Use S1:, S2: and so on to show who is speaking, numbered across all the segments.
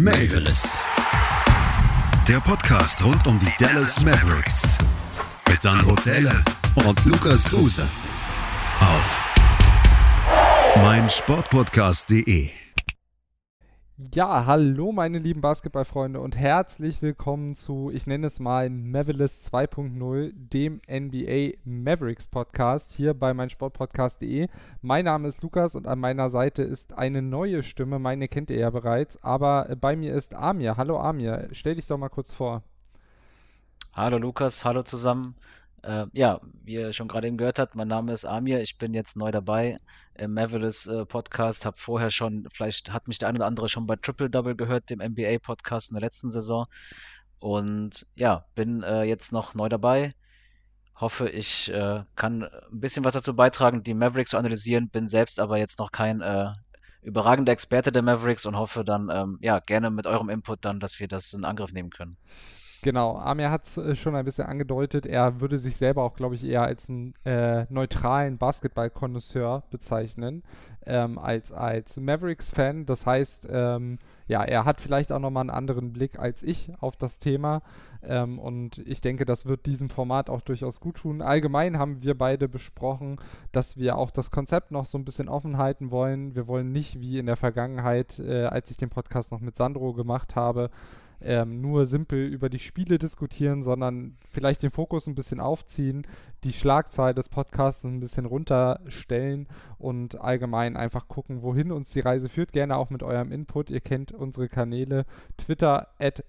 S1: Mavis. Der Podcast rund um die Dallas Mavericks. Mit Sandro Zähler und Lukas Kruse. Auf meinsportpodcast.de.
S2: Ja, hallo meine lieben Basketballfreunde und herzlich willkommen zu, ich nenne es mal Mavericks 2.0, dem NBA Mavericks Podcast hier bei meinsportpodcast.de. Mein Name ist Lukas und an meiner Seite ist eine neue Stimme, meine kennt ihr ja bereits, aber bei mir ist Amir. Hallo Amir, stell dich doch mal kurz vor.
S3: Hallo Lukas, hallo zusammen. Äh, ja, wie ihr schon gerade eben gehört habt, mein Name ist Amir, ich bin jetzt neu dabei im Mavericks äh, Podcast, habe vorher schon, vielleicht hat mich der eine oder andere schon bei Triple Double gehört, dem NBA Podcast in der letzten Saison. Und ja, bin äh, jetzt noch neu dabei. Hoffe, ich äh, kann ein bisschen was dazu beitragen, die Mavericks zu analysieren. Bin selbst aber jetzt noch kein äh, überragender Experte der Mavericks und hoffe dann, ähm, ja, gerne mit eurem Input dann, dass wir das in Angriff nehmen können.
S2: Genau, Amir hat es äh, schon ein bisschen angedeutet. Er würde sich selber auch, glaube ich, eher als einen äh, neutralen Basketball-Konnoisseur bezeichnen, ähm, als, als Mavericks-Fan. Das heißt, ähm, ja, er hat vielleicht auch nochmal einen anderen Blick als ich auf das Thema. Ähm, und ich denke, das wird diesem Format auch durchaus gut tun. Allgemein haben wir beide besprochen, dass wir auch das Konzept noch so ein bisschen offen halten wollen. Wir wollen nicht wie in der Vergangenheit, äh, als ich den Podcast noch mit Sandro gemacht habe, ähm, nur simpel über die Spiele diskutieren, sondern vielleicht den Fokus ein bisschen aufziehen, die Schlagzahl des Podcasts ein bisschen runterstellen und allgemein einfach gucken, wohin uns die Reise führt. Gerne auch mit eurem Input. Ihr kennt unsere Kanäle Twitter at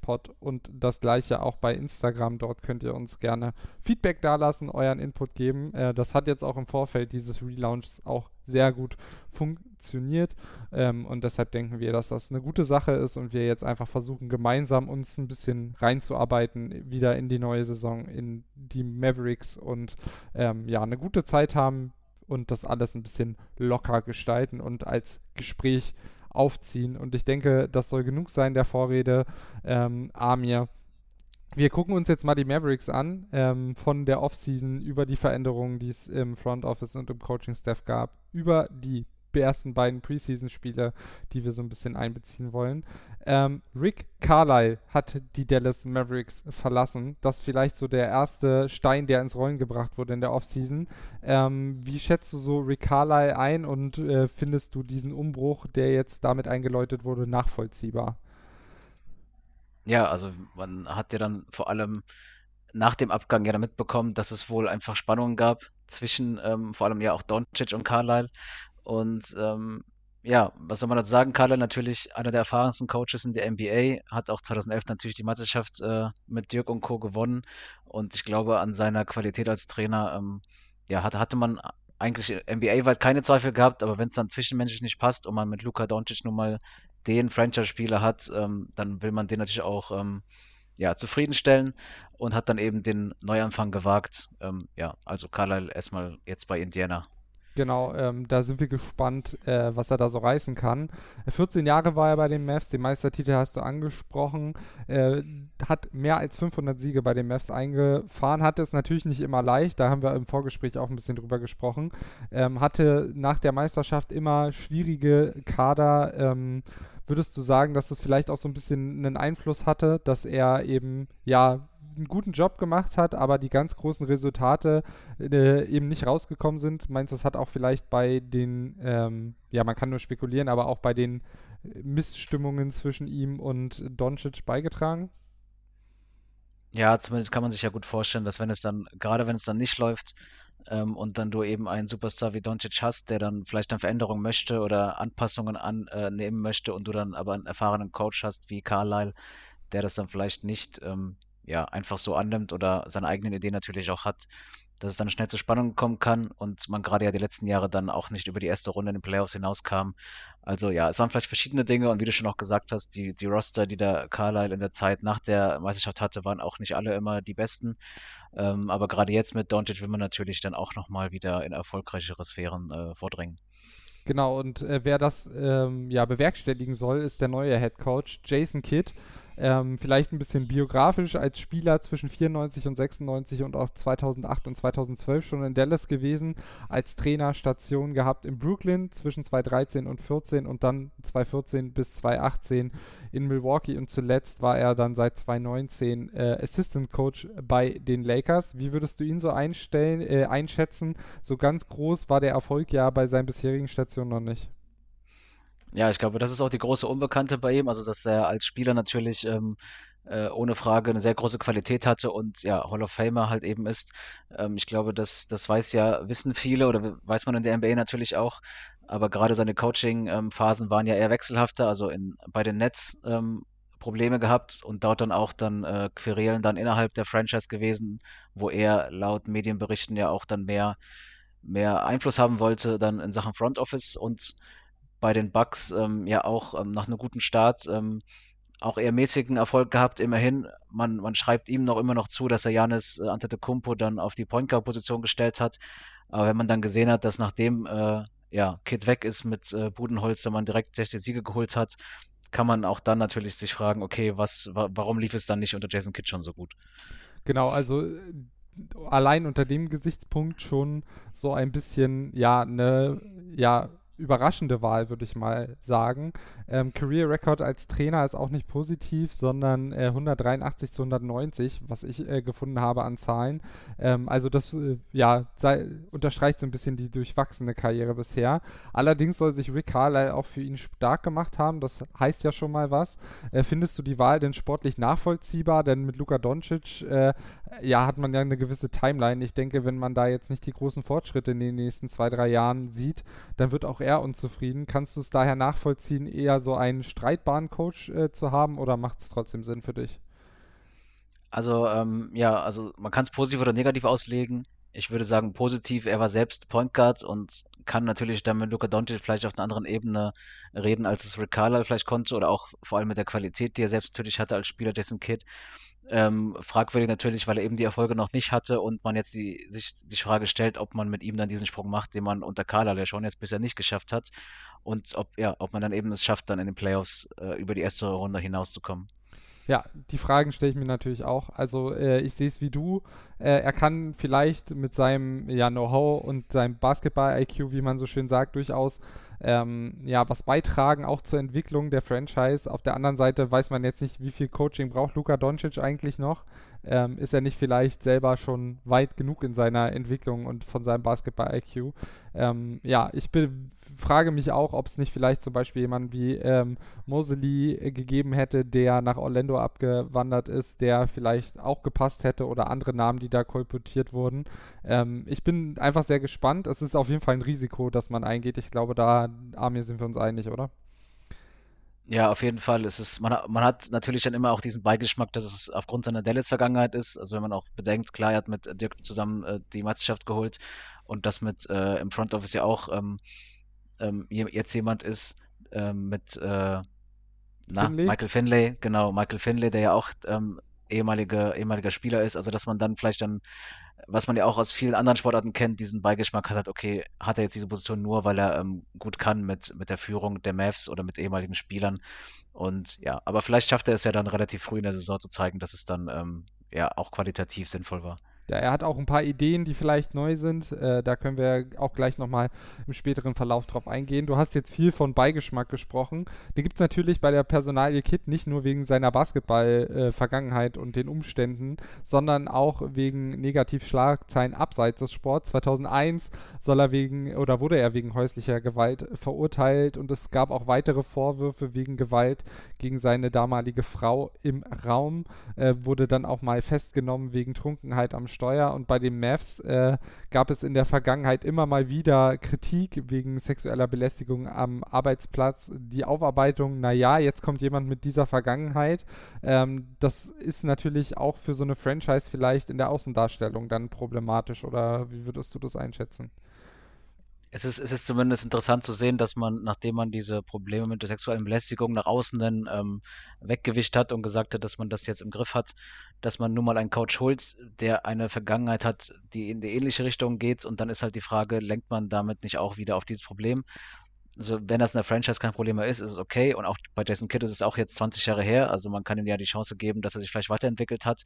S2: pod und das gleiche auch bei Instagram. Dort könnt ihr uns gerne Feedback dalassen, euren Input geben. Äh, das hat jetzt auch im Vorfeld dieses Relaunches auch sehr gut funktioniert. Ähm, und deshalb denken wir, dass das eine gute Sache ist und wir jetzt einfach versuchen, gemeinsam uns ein bisschen reinzuarbeiten, wieder in die neue Saison, in die Mavericks und ähm, ja, eine gute Zeit haben und das alles ein bisschen locker gestalten und als Gespräch aufziehen. Und ich denke, das soll genug sein der Vorrede. Ähm, Amir wir gucken uns jetzt mal die Mavericks an, ähm, von der Offseason über die Veränderungen, die es im Front Office und im Coaching-Staff gab, über die ersten beiden Preseason-Spiele, die wir so ein bisschen einbeziehen wollen. Ähm, Rick Carlyle hat die Dallas Mavericks verlassen. Das ist vielleicht so der erste Stein, der ins Rollen gebracht wurde in der Offseason. Ähm, wie schätzt du so Rick Carlyle ein und äh, findest du diesen Umbruch, der jetzt damit eingeläutet wurde, nachvollziehbar?
S3: Ja, also man hat ja dann vor allem nach dem Abgang ja dann mitbekommen, dass es wohl einfach Spannungen gab zwischen ähm, vor allem ja auch Doncic und Carlisle. Und ähm, ja, was soll man dazu sagen? Carlisle natürlich einer der erfahrensten Coaches in der NBA, hat auch 2011 natürlich die Meisterschaft äh, mit Dirk und Co. gewonnen. Und ich glaube, an seiner Qualität als Trainer ähm, ja, hatte, hatte man eigentlich NBA-weit keine Zweifel gehabt, aber wenn es dann zwischenmenschlich nicht passt und man mit Luka Doncic nun mal den Franchise-Spieler hat, ähm, dann will man den natürlich auch ähm, ja, zufriedenstellen und hat dann eben den Neuanfang gewagt. Ähm, ja, also Carlisle erstmal jetzt bei Indiana.
S2: Genau, ähm, da sind wir gespannt, äh, was er da so reißen kann. 14 Jahre war er bei den Mavs, den Meistertitel hast du angesprochen, äh, hat mehr als 500 Siege bei den Mavs eingefahren, hatte es natürlich nicht immer leicht, da haben wir im Vorgespräch auch ein bisschen drüber gesprochen, ähm, hatte nach der Meisterschaft immer schwierige Kader, ähm, würdest du sagen, dass das vielleicht auch so ein bisschen einen Einfluss hatte, dass er eben ja einen guten Job gemacht hat, aber die ganz großen Resultate äh, eben nicht rausgekommen sind. Meinst du, das hat auch vielleicht bei den, ähm, ja, man kann nur spekulieren, aber auch bei den Missstimmungen zwischen ihm und Doncic beigetragen?
S3: Ja, zumindest kann man sich ja gut vorstellen, dass wenn es dann, gerade wenn es dann nicht läuft, ähm, und dann du eben einen Superstar wie Doncic hast, der dann vielleicht dann Veränderungen möchte oder Anpassungen annehmen äh, möchte und du dann aber einen erfahrenen Coach hast wie Carlisle, der das dann vielleicht nicht ähm, ja, einfach so annimmt oder seine eigenen Ideen natürlich auch hat, dass es dann schnell zu Spannungen kommen kann und man gerade ja die letzten Jahre dann auch nicht über die erste Runde in den Playoffs hinauskam. Also ja, es waren vielleicht verschiedene Dinge und wie du schon auch gesagt hast, die, die Roster, die der Carlisle in der Zeit nach der Meisterschaft hatte, waren auch nicht alle immer die besten. Ähm, aber gerade jetzt mit Doncic will man natürlich dann auch nochmal wieder in erfolgreichere Sphären äh, vordringen.
S2: Genau, und äh, wer das ähm, ja bewerkstelligen soll, ist der neue Head Coach Jason Kidd. Ähm, vielleicht ein bisschen biografisch als Spieler zwischen 94 und 96 und auch 2008 und 2012 schon in Dallas gewesen, als Trainer Station gehabt in Brooklyn zwischen 2013 und 14 und dann 2014 bis 2018 in Milwaukee und zuletzt war er dann seit 2019 äh, Assistant Coach bei den Lakers. Wie würdest du ihn so einstellen, äh, einschätzen? So ganz groß war der Erfolg ja bei seinen bisherigen Stationen noch nicht.
S3: Ja, ich glaube, das ist auch die große Unbekannte bei ihm. Also, dass er als Spieler natürlich ähm, äh, ohne Frage eine sehr große Qualität hatte und ja, Hall of Famer halt eben ist. Ähm, ich glaube, das, das weiß ja, wissen viele oder weiß man in der NBA natürlich auch. Aber gerade seine Coaching-Phasen waren ja eher wechselhafter. Also in, bei den Nets ähm, Probleme gehabt und dort dann auch dann äh, Querelen dann innerhalb der Franchise gewesen, wo er laut Medienberichten ja auch dann mehr, mehr Einfluss haben wollte dann in Sachen Front Office und bei den Bucks ähm, ja auch ähm, nach einem guten Start ähm, auch eher mäßigen Erfolg gehabt. Immerhin, man, man schreibt ihm noch immer noch zu, dass er Janis äh, Antetokounmpo dann auf die Point Guard Position gestellt hat. Aber wenn man dann gesehen hat, dass nachdem äh, ja, Kid weg ist mit äh, Budenholzer, man direkt 60 Siege geholt hat, kann man auch dann natürlich sich fragen, okay, was, wa warum lief es dann nicht unter Jason Kidd schon so gut?
S2: Genau, also äh, allein unter dem Gesichtspunkt schon so ein bisschen, ja, eine, ja, überraschende Wahl, würde ich mal sagen. Ähm, Career Record als Trainer ist auch nicht positiv, sondern äh, 183 zu 190, was ich äh, gefunden habe an Zahlen. Ähm, also das äh, ja, sei, unterstreicht so ein bisschen die durchwachsene Karriere bisher. Allerdings soll sich Rick Carlisle auch für ihn stark gemacht haben. Das heißt ja schon mal was. Äh, findest du die Wahl denn sportlich nachvollziehbar? Denn mit Luka Doncic äh, ja, hat man ja eine gewisse Timeline. Ich denke, wenn man da jetzt nicht die großen Fortschritte in den nächsten zwei, drei Jahren sieht, dann wird auch er unzufrieden. Kannst du es daher nachvollziehen, eher so einen streitbaren Coach äh, zu haben oder macht es trotzdem Sinn für dich?
S3: Also, ähm, ja, also man kann es positiv oder negativ auslegen. Ich würde sagen positiv, er war selbst Point Guard und kann natürlich dann mit Luka Doncic vielleicht auf einer anderen Ebene reden, als es Rick Carlisle vielleicht konnte oder auch vor allem mit der Qualität, die er selbst natürlich hatte als Spieler, Jason Kidd. Ähm, fragwürdig natürlich, weil er eben die Erfolge noch nicht hatte und man jetzt die, sich die Frage stellt, ob man mit ihm dann diesen Sprung macht, den man unter Carla, der schon jetzt bisher nicht geschafft hat, und ob, ja, ob man dann eben es schafft, dann in den Playoffs äh, über die erste Runde hinauszukommen.
S2: Ja, die Fragen stelle ich mir natürlich auch. Also äh, ich sehe es wie du. Äh, er kann vielleicht mit seinem ja, Know-how und seinem Basketball-IQ, wie man so schön sagt, durchaus ähm, ja, was beitragen, auch zur Entwicklung der Franchise. Auf der anderen Seite weiß man jetzt nicht, wie viel Coaching braucht Luka Doncic eigentlich noch. Ähm, ist er nicht vielleicht selber schon weit genug in seiner Entwicklung und von seinem Basketball-IQ? Ähm, ja, ich frage mich auch, ob es nicht vielleicht zum Beispiel jemanden wie ähm, Mosley gegeben hätte, der nach Orlando abgewandert ist, der vielleicht auch gepasst hätte oder andere Namen, die da kolportiert wurden. Ähm, ich bin einfach sehr gespannt. Es ist auf jeden Fall ein Risiko, das man eingeht. Ich glaube, da, Amir, sind wir uns einig, oder?
S3: Ja, auf jeden Fall. Es ist, man, man hat natürlich dann immer auch diesen Beigeschmack, dass es aufgrund seiner Dallas-Vergangenheit ist. Also wenn man auch bedenkt, klar, er hat mit Dirk zusammen äh, die Meisterschaft geholt und das mit äh, im Front Office ja auch ähm, ähm, jetzt jemand ist ähm, mit äh, na, Finlay? Michael Finlay, genau, Michael Finlay, der ja auch ähm, ehemaliger, ehemaliger Spieler ist, also dass man dann vielleicht dann, was man ja auch aus vielen anderen Sportarten kennt, diesen Beigeschmack hat, okay, hat er jetzt diese Position nur, weil er ähm, gut kann mit, mit der Führung der Mavs oder mit ehemaligen Spielern. Und ja, aber vielleicht schafft er es ja dann relativ früh in der Saison zu zeigen, dass es dann ähm, ja auch qualitativ sinnvoll war.
S2: Ja, er hat auch ein paar Ideen, die vielleicht neu sind. Äh, da können wir auch gleich nochmal im späteren Verlauf drauf eingehen. Du hast jetzt viel von Beigeschmack gesprochen. Den gibt es natürlich bei der Personalie Kit nicht nur wegen seiner Basketball-Vergangenheit äh, und den Umständen, sondern auch wegen Negativschlagzeilen abseits des Sports. 2001 soll er wegen oder wurde er wegen häuslicher Gewalt verurteilt und es gab auch weitere Vorwürfe wegen Gewalt gegen seine damalige Frau im Raum. Äh, wurde dann auch mal festgenommen wegen Trunkenheit am Steuer und bei den Mavs äh, gab es in der Vergangenheit immer mal wieder Kritik wegen sexueller Belästigung am Arbeitsplatz. Die Aufarbeitung, naja, jetzt kommt jemand mit dieser Vergangenheit. Ähm, das ist natürlich auch für so eine Franchise vielleicht in der Außendarstellung dann problematisch oder wie würdest du das einschätzen?
S3: Es ist, es ist zumindest interessant zu sehen, dass man, nachdem man diese Probleme mit der sexuellen Belästigung nach außen dann ähm, weggewischt hat und gesagt hat, dass man das jetzt im Griff hat, dass man nun mal einen Coach holt, der eine Vergangenheit hat, die in die ähnliche Richtung geht. Und dann ist halt die Frage, lenkt man damit nicht auch wieder auf dieses Problem? Also wenn das in der Franchise kein Problem mehr ist, ist es okay. Und auch bei Jason Kidd ist es auch jetzt 20 Jahre her. Also man kann ihm ja die Chance geben, dass er sich vielleicht weiterentwickelt hat.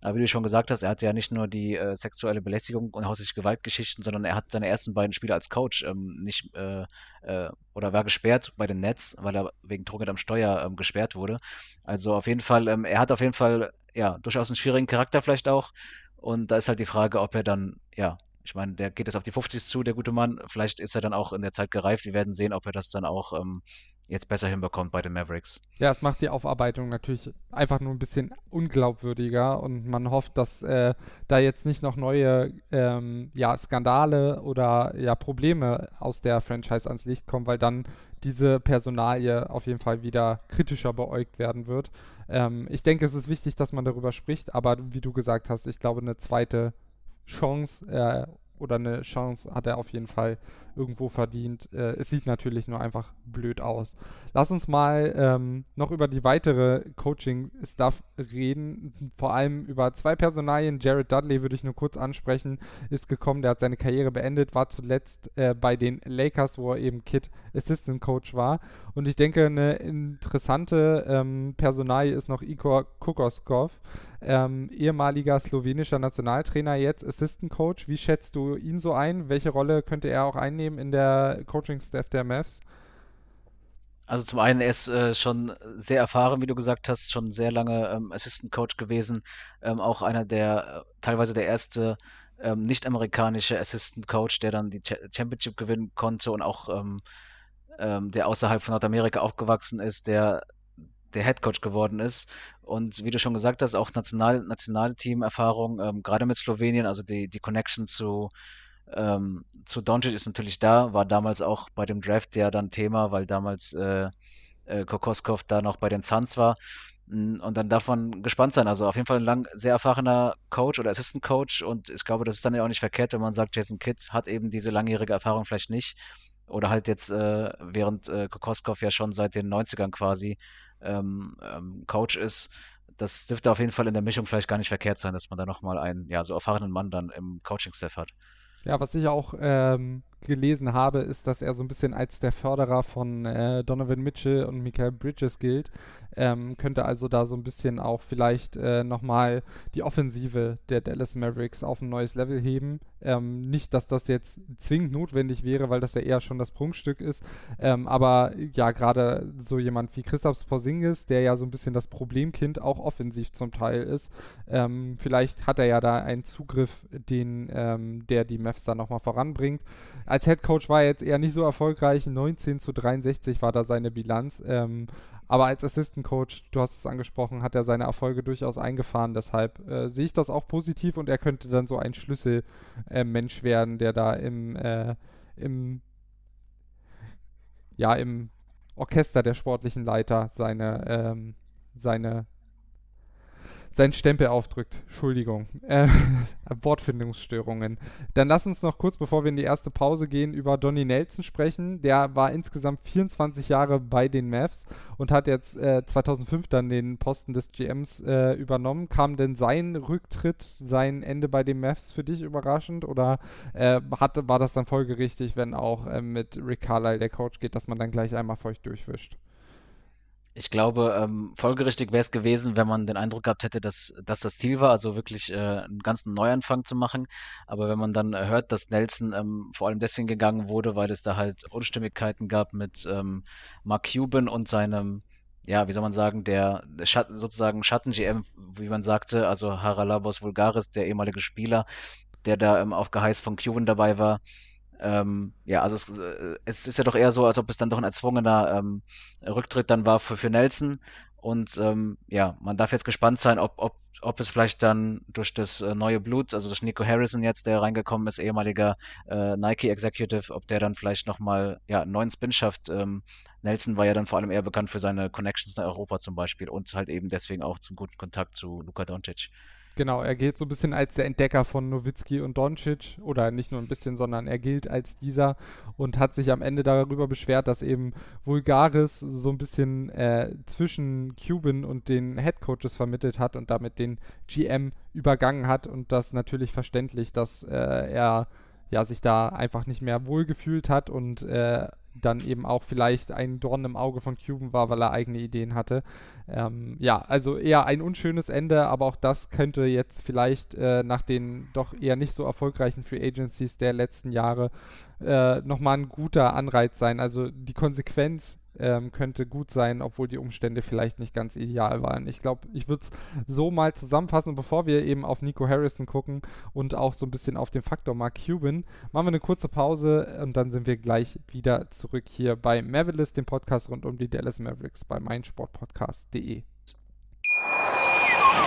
S3: Aber wie du schon gesagt hast, er hat ja nicht nur die äh, sexuelle Belästigung und häusliche Gewaltgeschichten, sondern er hat seine ersten beiden Spiele als Coach ähm, nicht äh, äh, oder war gesperrt bei den Nets, weil er wegen Drogen am Steuer ähm, gesperrt wurde. Also auf jeden Fall, ähm, er hat auf jeden Fall ja durchaus einen schwierigen Charakter vielleicht auch. Und da ist halt die Frage, ob er dann ja ich meine, der geht jetzt auf die 50 zu, der gute Mann. Vielleicht ist er dann auch in der Zeit gereift. Wir werden sehen, ob er das dann auch ähm, jetzt besser hinbekommt bei den Mavericks.
S2: Ja, es macht die Aufarbeitung natürlich einfach nur ein bisschen unglaubwürdiger und man hofft, dass äh, da jetzt nicht noch neue ähm, ja, Skandale oder ja, Probleme aus der Franchise ans Licht kommen, weil dann diese Personalie auf jeden Fall wieder kritischer beäugt werden wird. Ähm, ich denke, es ist wichtig, dass man darüber spricht, aber wie du gesagt hast, ich glaube, eine zweite Chance äh, oder eine Chance hat er auf jeden Fall irgendwo verdient. Äh, es sieht natürlich nur einfach blöd aus. Lass uns mal ähm, noch über die weitere Coaching-Stuff reden. Vor allem über zwei Personalien. Jared Dudley würde ich nur kurz ansprechen. Ist gekommen, der hat seine Karriere beendet, war zuletzt äh, bei den Lakers, wo er eben Kid Assistant Coach war. Und ich denke, eine interessante ähm, Personalie ist noch Igor Kukoskov ähm, ehemaliger slowenischer Nationaltrainer, jetzt Assistant Coach. Wie schätzt du ihn so ein? Welche Rolle könnte er auch einnehmen in der Coaching-Staff der Mavs?
S3: Also zum einen, er ist äh, schon sehr erfahren, wie du gesagt hast, schon sehr lange ähm, Assistant Coach gewesen, ähm, auch einer der, äh, teilweise der erste ähm, nicht-amerikanische Assistant Coach, der dann die Ch Championship gewinnen konnte und auch ähm, ähm, der außerhalb von Nordamerika aufgewachsen ist, der der Head Coach geworden ist. Und wie du schon gesagt hast, auch National, Nationalteam-Erfahrung, ähm, gerade mit Slowenien, also die, die Connection zu, ähm, zu Doncic ist natürlich da, war damals auch bei dem Draft ja dann Thema, weil damals äh, äh, Kokoskov da noch bei den Suns war. Mm, und dann man gespannt sein. Also auf jeden Fall ein lang, sehr erfahrener Coach oder Assistant Coach. Und ich glaube, das ist dann ja auch nicht verkehrt, wenn man sagt, Jason Kidd hat eben diese langjährige Erfahrung vielleicht nicht. Oder halt jetzt, äh, während äh, Kokoskov ja schon seit den 90ern quasi ähm, ähm, Coach ist. Das dürfte auf jeden Fall in der Mischung vielleicht gar nicht verkehrt sein, dass man da nochmal einen ja, so erfahrenen Mann dann im Coaching-Staff hat.
S2: Ja, was ich auch ähm, gelesen habe, ist, dass er so ein bisschen als der Förderer von äh, Donovan Mitchell und Michael Bridges gilt. Ähm, könnte also da so ein bisschen auch vielleicht äh, nochmal die Offensive der Dallas Mavericks auf ein neues Level heben. Ähm, nicht, dass das jetzt zwingend notwendig wäre, weil das ja eher schon das Prunkstück ist. Ähm, aber ja, gerade so jemand wie Christoph Porzingis, der ja so ein bisschen das Problemkind auch offensiv zum Teil ist, ähm, vielleicht hat er ja da einen Zugriff, den ähm, der die Mavs dann nochmal voranbringt als Head Coach war er jetzt eher nicht so erfolgreich. 19 zu 63 war da seine Bilanz. Ähm, aber als Assistant Coach, du hast es angesprochen, hat er seine Erfolge durchaus eingefahren. Deshalb äh, sehe ich das auch positiv und er könnte dann so ein Schlüsselmensch äh, werden, der da im, äh, im, ja, im Orchester der sportlichen Leiter seine, ähm, seine seinen Stempel aufdrückt. Entschuldigung. Äh, Wortfindungsstörungen. Dann lass uns noch kurz, bevor wir in die erste Pause gehen, über Donny Nelson sprechen. Der war insgesamt 24 Jahre bei den Mavs und hat jetzt äh, 2005 dann den Posten des GMs äh, übernommen. Kam denn sein Rücktritt, sein Ende bei den Mavs für dich überraschend oder äh, hat, war das dann folgerichtig, wenn auch äh, mit Rick Carlisle der Coach geht, dass man dann gleich einmal feucht durchwischt?
S3: Ich glaube, ähm, folgerichtig wäre es gewesen, wenn man den Eindruck gehabt hätte, dass, dass das Ziel war, also wirklich äh, einen ganzen Neuanfang zu machen. Aber wenn man dann hört, dass Nelson ähm, vor allem deswegen gegangen wurde, weil es da halt Unstimmigkeiten gab mit ähm, Mark Cuban und seinem, ja, wie soll man sagen, der, der Schatten, sozusagen Schatten-GM, wie man sagte, also Haralabos Vulgaris, der ehemalige Spieler, der da ähm, auf Geheiß von Cuban dabei war ähm, ja, also es, äh, es, ist ja doch eher so, als ob es dann doch ein erzwungener ähm, Rücktritt dann war für, für Nelson. Und ähm, ja, man darf jetzt gespannt sein, ob, ob, ob es vielleicht dann durch das äh, neue Blut, also durch Nico Harrison jetzt, der reingekommen ist, ehemaliger äh, Nike Executive, ob der dann vielleicht nochmal ja, einen neuen Spin schafft. Ähm, Nelson war ja dann vor allem eher bekannt für seine Connections nach Europa zum Beispiel und halt eben deswegen auch zum guten Kontakt zu Luka Doncic.
S2: Genau, er gilt so ein bisschen als der Entdecker von Nowitzki und Doncic oder nicht nur ein bisschen, sondern er gilt als dieser und hat sich am Ende darüber beschwert, dass eben Vulgaris so ein bisschen äh, zwischen Cuban und den Head Coaches vermittelt hat und damit den GM übergangen hat und das natürlich verständlich, dass äh, er ja sich da einfach nicht mehr wohlgefühlt hat und äh, dann eben auch vielleicht ein Dorn im Auge von Cuban war, weil er eigene Ideen hatte. Ähm, ja, also eher ein unschönes Ende, aber auch das könnte jetzt vielleicht äh, nach den doch eher nicht so erfolgreichen Free Agencies der letzten Jahre äh, nochmal ein guter Anreiz sein. Also die Konsequenz ähm, könnte gut sein, obwohl die Umstände vielleicht nicht ganz ideal waren. Ich glaube, ich würde es so mal zusammenfassen, bevor wir eben auf Nico Harrison gucken und auch so ein bisschen auf den Faktor Mark Cuban, machen wir eine kurze Pause und dann sind wir gleich wieder zurück hier bei Mavericks, dem Podcast rund um die Dallas Mavericks bei meinsportpodcast.de.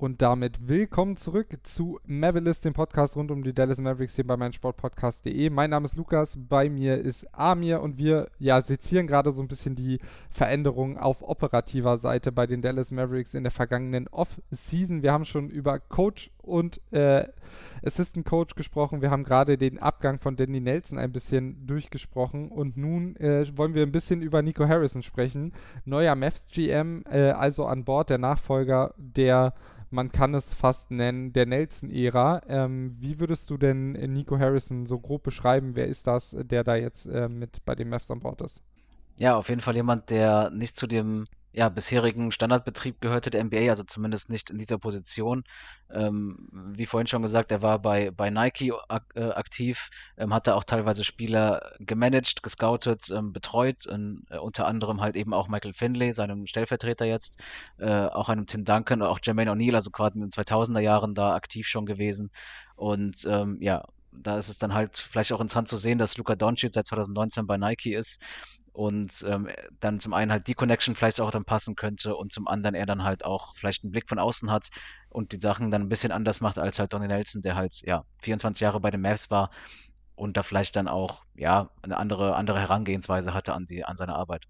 S2: Und damit willkommen zurück zu Mavericks, dem Podcast rund um die Dallas Mavericks hier bei meinsportpodcast.de. Mein Name ist Lukas, bei mir ist Amir und wir ja, sezieren gerade so ein bisschen die Veränderungen auf operativer Seite bei den Dallas Mavericks in der vergangenen Off-Season. Wir haben schon über Coach und äh, Assistant Coach gesprochen. Wir haben gerade den Abgang von Danny Nelson ein bisschen durchgesprochen und nun äh, wollen wir ein bisschen über Nico Harrison sprechen. Neuer Mavs GM, äh, also an Bord, der Nachfolger der man kann es fast nennen, der Nelson-Ära. Ähm, wie würdest du denn Nico Harrison so grob beschreiben? Wer ist das, der da jetzt äh, mit bei den Mavs an Bord ist?
S3: Ja, auf jeden Fall jemand, der nicht zu dem ja, bisherigen Standardbetrieb gehörte der NBA, also zumindest nicht in dieser Position. Ähm, wie vorhin schon gesagt, er war bei, bei Nike ak äh, aktiv, ähm, hat da auch teilweise Spieler gemanagt, gescoutet, ähm, betreut, in, äh, unter anderem halt eben auch Michael Finley, seinem Stellvertreter jetzt, äh, auch einem Tim Duncan, auch Jermaine O'Neal, also gerade in den 2000er Jahren da aktiv schon gewesen. Und ähm, ja, da ist es dann halt vielleicht auch interessant zu sehen, dass Luka Doncic seit 2019 bei Nike ist und ähm, dann zum einen halt die Connection vielleicht auch dann passen könnte und zum anderen er dann halt auch vielleicht einen Blick von außen hat und die Sachen dann ein bisschen anders macht als halt Donny Nelson, der halt ja 24 Jahre bei den Mavs war und da vielleicht dann auch ja eine andere andere Herangehensweise hatte an die an seine Arbeit.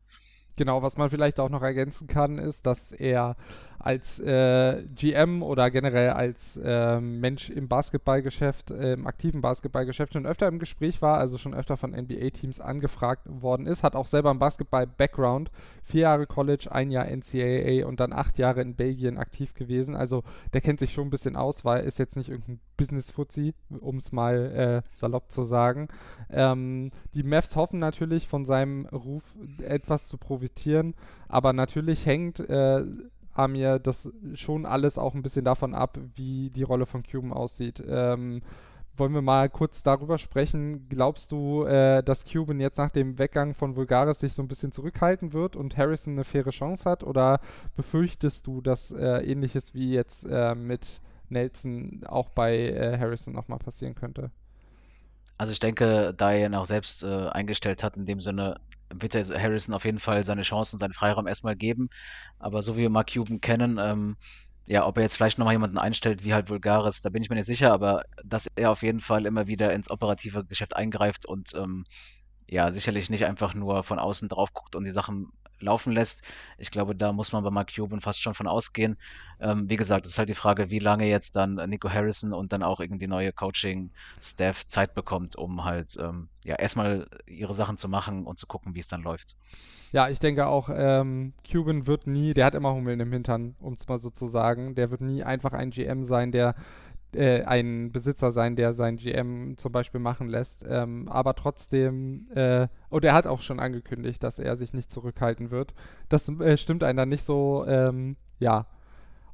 S2: Genau, was man vielleicht auch noch ergänzen kann, ist, dass er als äh, GM oder generell als äh, Mensch im Basketballgeschäft, äh, im aktiven Basketballgeschäft schon öfter im Gespräch war, also schon öfter von NBA-Teams angefragt worden ist, hat auch selber einen Basketball-Background, vier Jahre College, ein Jahr NCAA und dann acht Jahre in Belgien aktiv gewesen. Also der kennt sich schon ein bisschen aus, weil ist jetzt nicht irgendein Business-Fuzzi, um es mal äh, salopp zu sagen. Ähm, die Mavs hoffen natürlich von seinem Ruf etwas zu profitieren, aber natürlich hängt Amir das schon alles auch ein bisschen davon ab, wie die Rolle von Cuban aussieht. Ähm, wollen wir mal kurz darüber sprechen. Glaubst du, äh, dass Cuban jetzt nach dem Weggang von Vulgaris sich so ein bisschen zurückhalten wird und Harrison eine faire Chance hat? Oder befürchtest du, dass äh, ähnliches wie jetzt äh, mit Nelson auch bei äh, Harrison nochmal passieren könnte?
S3: Also ich denke, da er ihn auch selbst äh, eingestellt hat, in dem Sinne, wird Harrison auf jeden Fall seine Chancen, seinen Freiraum erstmal geben. Aber so wie wir Mark Cuban kennen, ähm, ja, ob er jetzt vielleicht nochmal jemanden einstellt wie halt Vulgaris, da bin ich mir nicht sicher, aber dass er auf jeden Fall immer wieder ins operative Geschäft eingreift und ähm, ja, sicherlich nicht einfach nur von außen drauf guckt und die Sachen laufen lässt. Ich glaube, da muss man bei Mark Cuban fast schon von ausgehen. Ähm, wie gesagt, es ist halt die Frage, wie lange jetzt dann Nico Harrison und dann auch irgendwie neue Coaching-Staff Zeit bekommt, um halt ähm, ja erstmal ihre Sachen zu machen und zu gucken, wie es dann läuft.
S2: Ja, ich denke auch, ähm, Cuban wird nie, der hat immer Hummeln im Hintern, um es mal so zu sagen. Der wird nie einfach ein GM sein, der äh, ein Besitzer sein, der sein GM zum Beispiel machen lässt. Ähm, aber trotzdem, äh, und er hat auch schon angekündigt, dass er sich nicht zurückhalten wird. Das äh, stimmt dann nicht so, ähm, ja,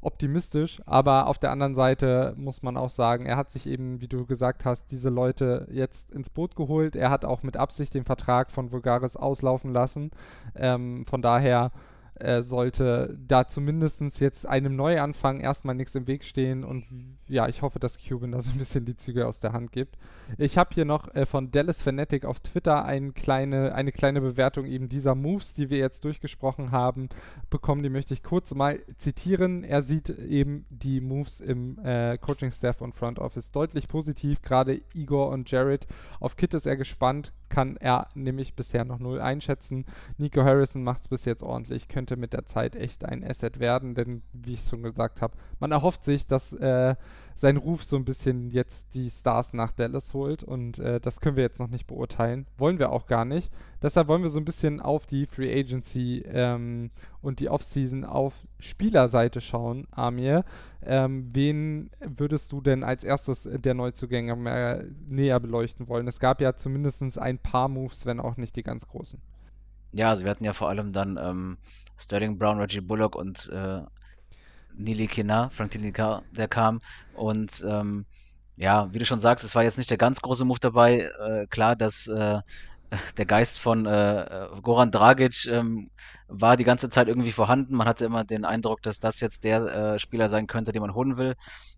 S2: optimistisch. Aber auf der anderen Seite muss man auch sagen, er hat sich eben, wie du gesagt hast, diese Leute jetzt ins Boot geholt. Er hat auch mit Absicht den Vertrag von Vulgaris auslaufen lassen. Ähm, von daher äh, sollte da zumindest jetzt einem Neuanfang erstmal nichts im Weg stehen und ja, ich hoffe, dass Cuban da so ein bisschen die Züge aus der Hand gibt. Ich habe hier noch äh, von Dallas Fanatic auf Twitter eine kleine, eine kleine Bewertung eben dieser Moves, die wir jetzt durchgesprochen haben, bekommen. Die möchte ich kurz mal zitieren. Er sieht eben die Moves im äh, Coaching-Staff und Front Office deutlich positiv. Gerade Igor und Jared. Auf Kit ist er gespannt kann er nämlich bisher noch null einschätzen. Nico Harrison macht es bis jetzt ordentlich, könnte mit der Zeit echt ein Asset werden, denn wie ich schon gesagt habe, man erhofft sich, dass äh, sein Ruf so ein bisschen jetzt die Stars nach Dallas holt und äh, das können wir jetzt noch nicht beurteilen. Wollen wir auch gar nicht. Deshalb wollen wir so ein bisschen auf die Free Agency ähm, und die Offseason auf Spielerseite schauen, Amir. Ähm, wen würdest du denn als erstes der Neuzugänge mehr, näher beleuchten wollen? Es gab ja zumindest ein paar Moves, wenn auch nicht die ganz großen.
S3: Ja, also wir hatten ja vor allem dann ähm, Sterling Brown, Reggie Bullock und äh, Nili Kina, Frank Tilikina, der kam. Und ähm, ja, wie du schon sagst, es war jetzt nicht der ganz große Move dabei. Äh, klar, dass äh, der Geist von äh, Goran Dragic ähm, war die ganze Zeit irgendwie vorhanden. Man hatte immer den Eindruck, dass das jetzt der äh, Spieler sein könnte, den man holen will.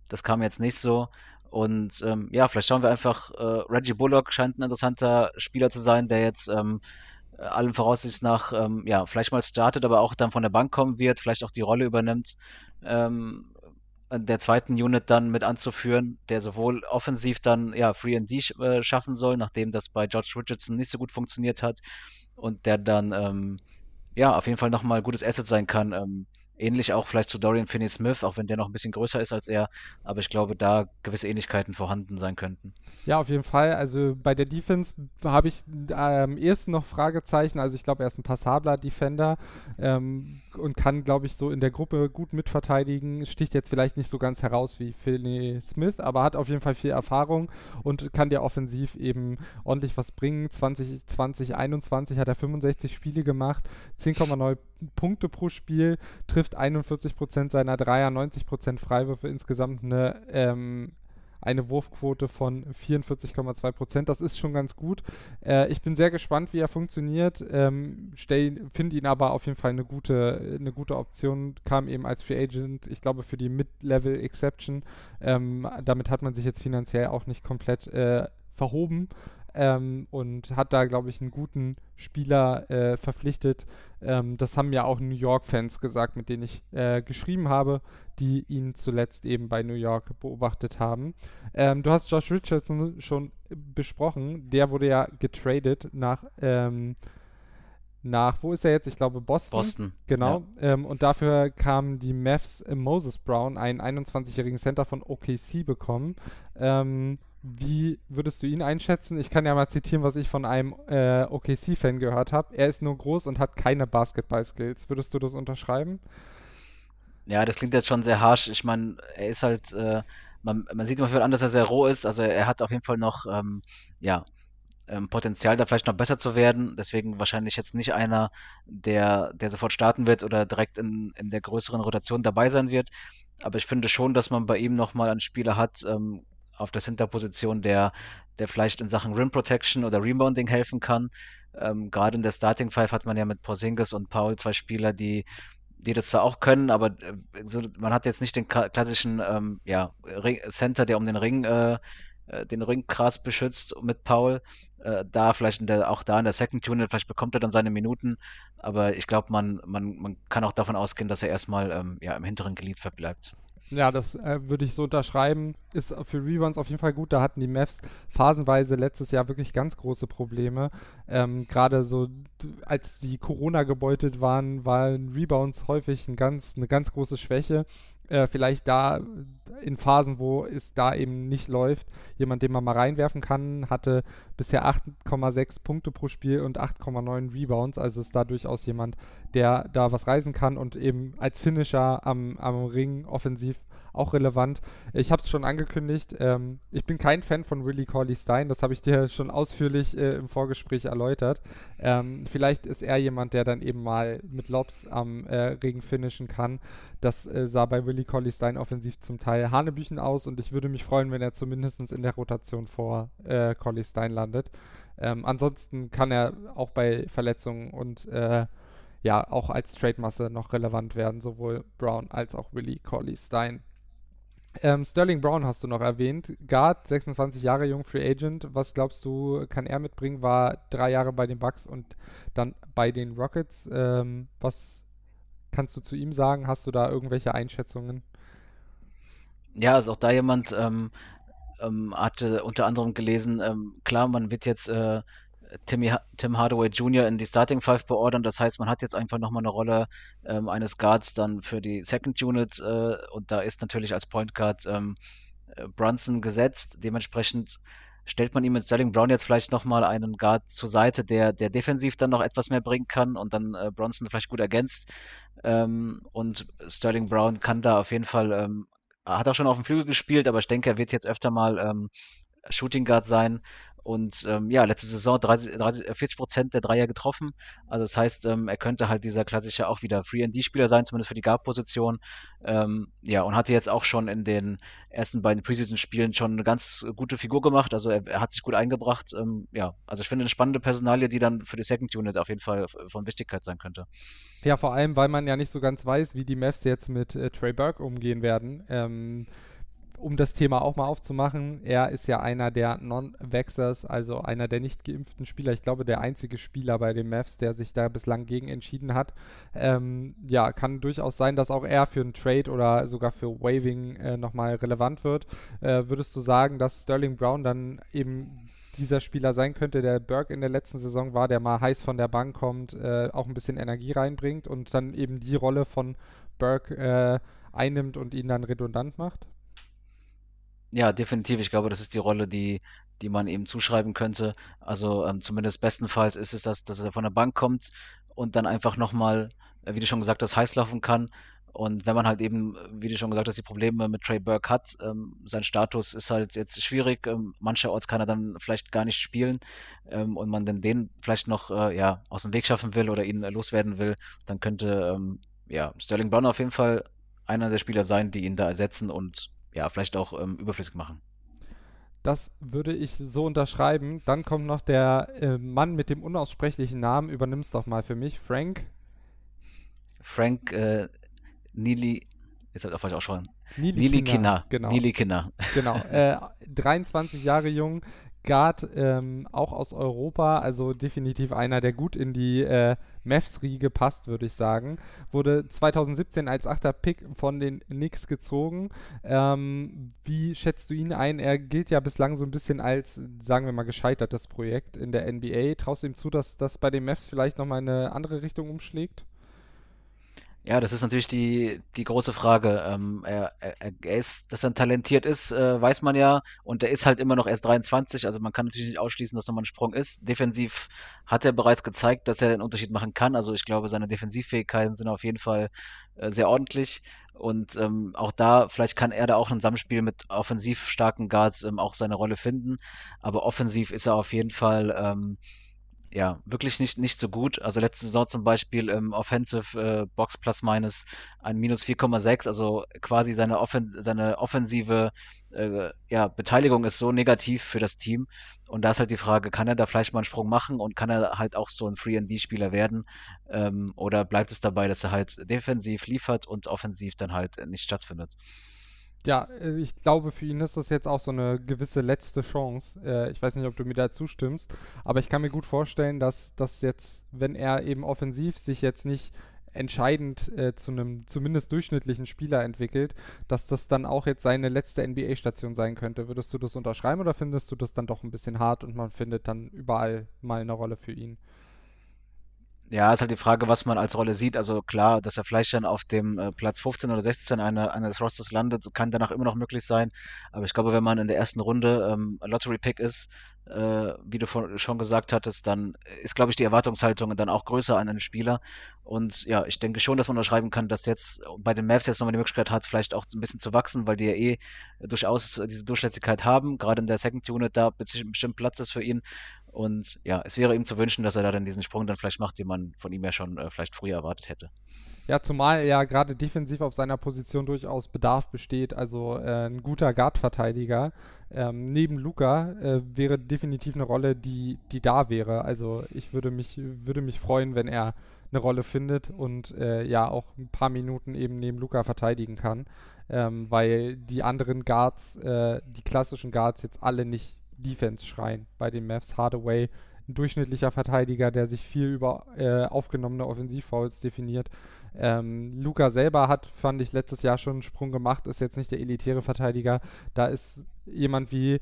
S3: Das kam jetzt nicht so. Und ähm, ja, vielleicht schauen wir einfach, äh, Reggie Bullock scheint ein interessanter Spieler zu sein, der jetzt ähm, allen Voraussicht nach, ähm, ja, vielleicht mal startet, aber auch dann von der Bank kommen wird, vielleicht auch die Rolle übernimmt, ähm, der zweiten Unit dann mit anzuführen, der sowohl offensiv dann ja Free and D äh, schaffen soll, nachdem das bei George Richardson nicht so gut funktioniert hat und der dann ähm, ja auf jeden Fall nochmal gutes Asset sein kann. Ähnlich auch vielleicht zu Dorian Finney-Smith, auch wenn der noch ein bisschen größer ist als er, aber ich glaube, da gewisse Ähnlichkeiten vorhanden sein könnten.
S2: Ja, auf jeden Fall. Also bei der Defense habe ich am ähm, ersten noch Fragezeichen. Also ich glaube, er ist ein passabler Defender ähm, und kann, glaube ich, so in der Gruppe gut mitverteidigen. Sticht jetzt vielleicht nicht so ganz heraus wie Philly Smith, aber hat auf jeden Fall viel Erfahrung und kann dir offensiv eben ordentlich was bringen. 2020, 2021 hat er 65 Spiele gemacht, 10,9 Punkte pro Spiel, trifft 41% seiner Dreier, 90% Freiwürfe, insgesamt eine ähm, eine Wurfquote von 44,2 Prozent. Das ist schon ganz gut. Äh, ich bin sehr gespannt, wie er funktioniert. Ähm, Finde ihn aber auf jeden Fall eine gute, eine gute Option. Kam eben als Free Agent, ich glaube, für die Mid-Level Exception. Ähm, damit hat man sich jetzt finanziell auch nicht komplett äh, verhoben ähm, und hat da, glaube ich, einen guten Spieler äh, verpflichtet. Ähm, das haben ja auch New York-Fans gesagt, mit denen ich äh, geschrieben habe, die ihn zuletzt eben bei New York beobachtet haben. Ähm, du hast Josh Richardson schon besprochen. Der wurde ja getradet nach ähm, nach, wo ist er jetzt? Ich glaube Boston.
S3: Boston.
S2: Genau. Ja. Ähm, und dafür kamen die Mavs äh, Moses Brown, einen 21-jährigen Center von OKC bekommen. Ähm, wie würdest du ihn einschätzen? Ich kann ja mal zitieren, was ich von einem äh, OKC-Fan gehört habe. Er ist nur groß und hat keine Basketball-Skills. Würdest du das unterschreiben?
S3: Ja, das klingt jetzt schon sehr harsh. Ich meine, er ist halt, äh, man, man, sieht immer an, dass er sehr roh ist. Also er hat auf jeden Fall noch, ähm, ja, ähm, Potenzial, da vielleicht noch besser zu werden. Deswegen wahrscheinlich jetzt nicht einer, der, der sofort starten wird oder direkt in, in der größeren Rotation dabei sein wird. Aber ich finde schon, dass man bei ihm nochmal einen Spieler hat, ähm, auf der Center-Position, der, der vielleicht in Sachen Rim Protection oder Rebounding helfen kann. Ähm, Gerade in der Starting Five hat man ja mit Porzingis und Paul zwei Spieler, die die das zwar auch können, aber äh, so, man hat jetzt nicht den klassischen ähm, ja, Center, der um den Ring äh, äh, den Ringkras beschützt mit Paul. Äh, da vielleicht der, auch da in der Second Unit, vielleicht bekommt er dann seine Minuten, aber ich glaube, man, man, man kann auch davon ausgehen, dass er erstmal ähm, ja, im hinteren Glied verbleibt.
S2: Ja, das äh, würde ich so unterschreiben. Ist für Rebounds auf jeden Fall gut. Da hatten die Mavs phasenweise letztes Jahr wirklich ganz große Probleme. Ähm, Gerade so, als die Corona gebeutelt waren, waren Rebounds häufig ein ganz, eine ganz große Schwäche äh, vielleicht da in Phasen, wo es da eben nicht läuft, jemand, den man mal reinwerfen kann, hatte bisher 8,6 Punkte pro Spiel und 8,9 Rebounds. Also ist da durchaus jemand, der da was reisen kann und eben als Finisher am, am Ring offensiv auch relevant. Ich habe es schon angekündigt, ähm, ich bin kein Fan von Willie Corley Stein, das habe ich dir schon ausführlich äh, im Vorgespräch erläutert. Ähm, vielleicht ist er jemand, der dann eben mal mit Lobs am äh, Regen finishen kann. Das äh, sah bei Willie Corley Stein offensiv zum Teil Hanebüchen aus und ich würde mich freuen, wenn er zumindest in der Rotation vor äh, Corley Stein landet. Ähm, ansonsten kann er auch bei Verletzungen und äh, ja, auch als Trade-Masse noch relevant werden, sowohl Brown als auch Willie Corley Stein. Ähm, Sterling Brown hast du noch erwähnt. Guard, 26 Jahre jung, Free Agent. Was glaubst du, kann er mitbringen? War drei Jahre bei den Bucks und dann bei den Rockets. Ähm, was kannst du zu ihm sagen? Hast du da irgendwelche Einschätzungen?
S3: Ja, also auch da jemand ähm, ähm hatte unter anderem gelesen, ähm, klar, man wird jetzt äh, Timmy, Tim Hardaway Jr. in die Starting Five beordern. Das heißt, man hat jetzt einfach nochmal eine Rolle ähm, eines Guards dann für die Second Unit äh, und da ist natürlich als Point Guard ähm, äh, Brunson gesetzt. Dementsprechend stellt man ihm mit Sterling Brown jetzt vielleicht nochmal einen Guard zur Seite, der, der defensiv dann noch etwas mehr bringen kann und dann äh, Bronson vielleicht gut ergänzt. Ähm, und Sterling Brown kann da auf jeden Fall, ähm, hat auch schon auf dem Flügel gespielt, aber ich denke, er wird jetzt öfter mal ähm, Shooting Guard sein und ähm, ja, letzte Saison 30, 30, 40 Prozent der Dreier getroffen. Also das heißt, ähm, er könnte halt dieser klassische auch wieder Free-and-D-Spieler sein, zumindest für die Guard-Position. Ähm, ja, und hatte jetzt auch schon in den ersten beiden Preseason-Spielen schon eine ganz gute Figur gemacht. Also er, er hat sich gut eingebracht. Ähm, ja, also ich finde eine spannende Personalie, die dann für die Second Unit auf jeden Fall von Wichtigkeit sein könnte.
S2: Ja, vor allem, weil man ja nicht so ganz weiß, wie die Mavs jetzt mit äh, Trey Burke umgehen werden. Um das Thema auch mal aufzumachen, er ist ja einer der Non-Vaxxers, also einer der nicht geimpften Spieler. Ich glaube, der einzige Spieler bei den Mavs, der sich da bislang gegen entschieden hat. Ähm, ja, kann durchaus sein, dass auch er für einen Trade oder sogar für Waving äh, nochmal relevant wird. Äh, würdest du sagen, dass Sterling Brown dann eben dieser Spieler sein könnte, der Burke in der letzten Saison war, der mal heiß von der Bank kommt, äh, auch ein bisschen Energie reinbringt und dann eben die Rolle von Burke äh, einnimmt und ihn dann redundant macht?
S3: Ja, definitiv. Ich glaube, das ist die Rolle, die, die man ihm zuschreiben könnte. Also ähm, zumindest bestenfalls ist es das, dass er von der Bank kommt und dann einfach nochmal, äh, wie du schon gesagt hast, heiß laufen kann. Und wenn man halt eben, wie du schon gesagt hast, die Probleme mit Trey Burke hat, ähm, sein Status ist halt jetzt schwierig. Ähm, mancherorts kann er dann vielleicht gar nicht spielen ähm, und man dann den vielleicht noch äh, ja, aus dem Weg schaffen will oder ihn äh, loswerden will, dann könnte ähm, ja, Sterling Brown auf jeden Fall einer der Spieler sein, die ihn da ersetzen und ja, vielleicht auch ähm, überflüssig machen.
S2: Das würde ich so unterschreiben. Dann kommt noch der äh, Mann mit dem unaussprechlichen Namen. Übernimm's doch mal für mich. Frank.
S3: Frank äh, Nili. Ist halt auch falsch ausschauen.
S2: Nili, Nili Kinner.
S3: Genau. Nili Kinner.
S2: Genau. Äh, 23 Jahre jung, Guard, ähm, auch aus Europa, also definitiv einer, der gut in die äh, Mavs-Riege passt, würde ich sagen. Wurde 2017 als achter Pick von den Knicks gezogen. Ähm, wie schätzt du ihn ein? Er gilt ja bislang so ein bisschen als, sagen wir mal, gescheitertes Projekt in der NBA. Traust du ihm zu, dass das bei den Mavs vielleicht nochmal eine andere Richtung umschlägt?
S3: Ja, das ist natürlich die, die große Frage. Ähm, er, er, er ist, dass er talentiert ist, äh, weiß man ja. Und er ist halt immer noch erst 23. Also man kann natürlich nicht ausschließen, dass nochmal ein Sprung ist. Defensiv hat er bereits gezeigt, dass er einen Unterschied machen kann. Also ich glaube, seine Defensivfähigkeiten sind auf jeden Fall äh, sehr ordentlich. Und ähm, auch da, vielleicht kann er da auch ein Zusammenspiel mit offensiv starken Guards ähm, auch seine Rolle finden. Aber offensiv ist er auf jeden Fall ähm, ja, wirklich nicht, nicht so gut. Also letzte Saison zum Beispiel im Offensive äh, Box Plus Minus ein Minus 4,6, also quasi seine, Offen seine offensive äh, ja, Beteiligung ist so negativ für das Team. Und da ist halt die Frage, kann er da vielleicht mal einen Sprung machen und kann er halt auch so ein Free-and-D-Spieler werden? Ähm, oder bleibt es dabei, dass er halt defensiv liefert und offensiv dann halt nicht stattfindet?
S2: Ja, äh, ich glaube, für ihn ist das jetzt auch so eine gewisse letzte Chance. Äh, ich weiß nicht, ob du mir da zustimmst, aber ich kann mir gut vorstellen, dass das jetzt, wenn er eben offensiv sich jetzt nicht entscheidend äh, zu einem zumindest durchschnittlichen Spieler entwickelt, dass das dann auch jetzt seine letzte NBA-Station sein könnte. Würdest du das unterschreiben oder findest du das dann doch ein bisschen hart und man findet dann überall mal eine Rolle für ihn?
S3: Ja, ist halt die Frage, was man als Rolle sieht. Also klar, dass er vielleicht dann auf dem äh, Platz 15 oder 16 eine, eines Rosters landet, kann danach immer noch möglich sein. Aber ich glaube, wenn man in der ersten Runde ähm, Lottery-Pick ist, äh, wie du von, schon gesagt hattest, dann ist, glaube ich, die Erwartungshaltung dann auch größer an einen Spieler. Und ja, ich denke schon, dass man unterschreiben kann, dass jetzt bei den Mavs jetzt nochmal die Möglichkeit hat, vielleicht auch ein bisschen zu wachsen, weil die ja eh durchaus diese Durchlässigkeit haben. Gerade in der Second Unit da bestimmt Platz ist für ihn. Und ja, es wäre ihm zu wünschen, dass er da dann diesen Sprung dann vielleicht macht, den man von ihm ja schon äh, vielleicht früher erwartet hätte.
S2: Ja, zumal ja gerade defensiv auf seiner Position durchaus Bedarf besteht. Also äh, ein guter Guard-Verteidiger ähm, neben Luca äh, wäre definitiv eine Rolle, die, die da wäre. Also ich würde mich, würde mich freuen, wenn er eine Rolle findet und äh, ja auch ein paar Minuten eben neben Luca verteidigen kann. Ähm, weil die anderen Guards, äh, die klassischen Guards jetzt alle nicht Defense schreien bei den Mavs. Hardaway, ein durchschnittlicher Verteidiger, der sich viel über äh, aufgenommene Offensivfouls definiert. Ähm, Luca selber hat, fand ich, letztes Jahr schon einen Sprung gemacht, ist jetzt nicht der elitäre Verteidiger. Da ist jemand wie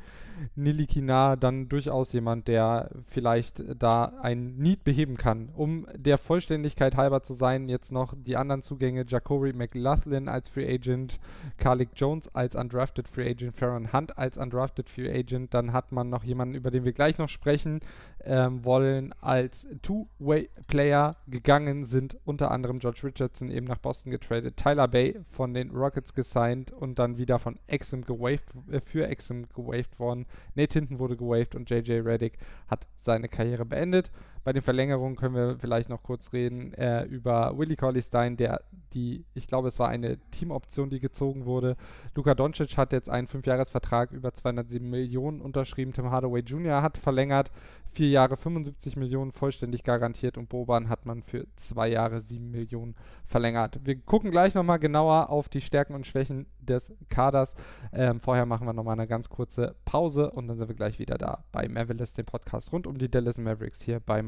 S2: Nilikina dann durchaus jemand, der vielleicht da ein Need beheben kann. Um der Vollständigkeit halber zu sein, jetzt noch die anderen Zugänge: Jacoby McLaughlin als Free Agent, Carlick Jones als Undrafted Free Agent, Farron Hunt als Undrafted Free Agent. Dann hat man noch jemanden, über den wir gleich noch sprechen ähm, wollen, als Two-Way-Player gegangen sind. Unter anderem George Richardson eben nach Boston getradet, Tyler Bay von den Rockets gesigned und dann wieder von Exim gewaved, äh, für Exim gewaved worden. Nate Hinton wurde gewaved und JJ Reddick hat seine Karriere beendet. Bei den Verlängerungen können wir vielleicht noch kurz reden äh, über Willie Colley Stein, der die, ich glaube, es war eine Teamoption, die gezogen wurde. Luka Doncic hat jetzt einen Fünfjahresvertrag über 207 Millionen unterschrieben. Tim Hardaway Jr. hat verlängert, vier Jahre 75 Millionen vollständig garantiert und Boban hat man für zwei Jahre 7 Millionen verlängert. Wir gucken gleich nochmal genauer auf die Stärken und Schwächen des Kaders. Ähm, vorher machen wir nochmal eine ganz kurze Pause und dann sind wir gleich wieder da bei Mavericks, dem Podcast rund um die Dallas Mavericks hier bei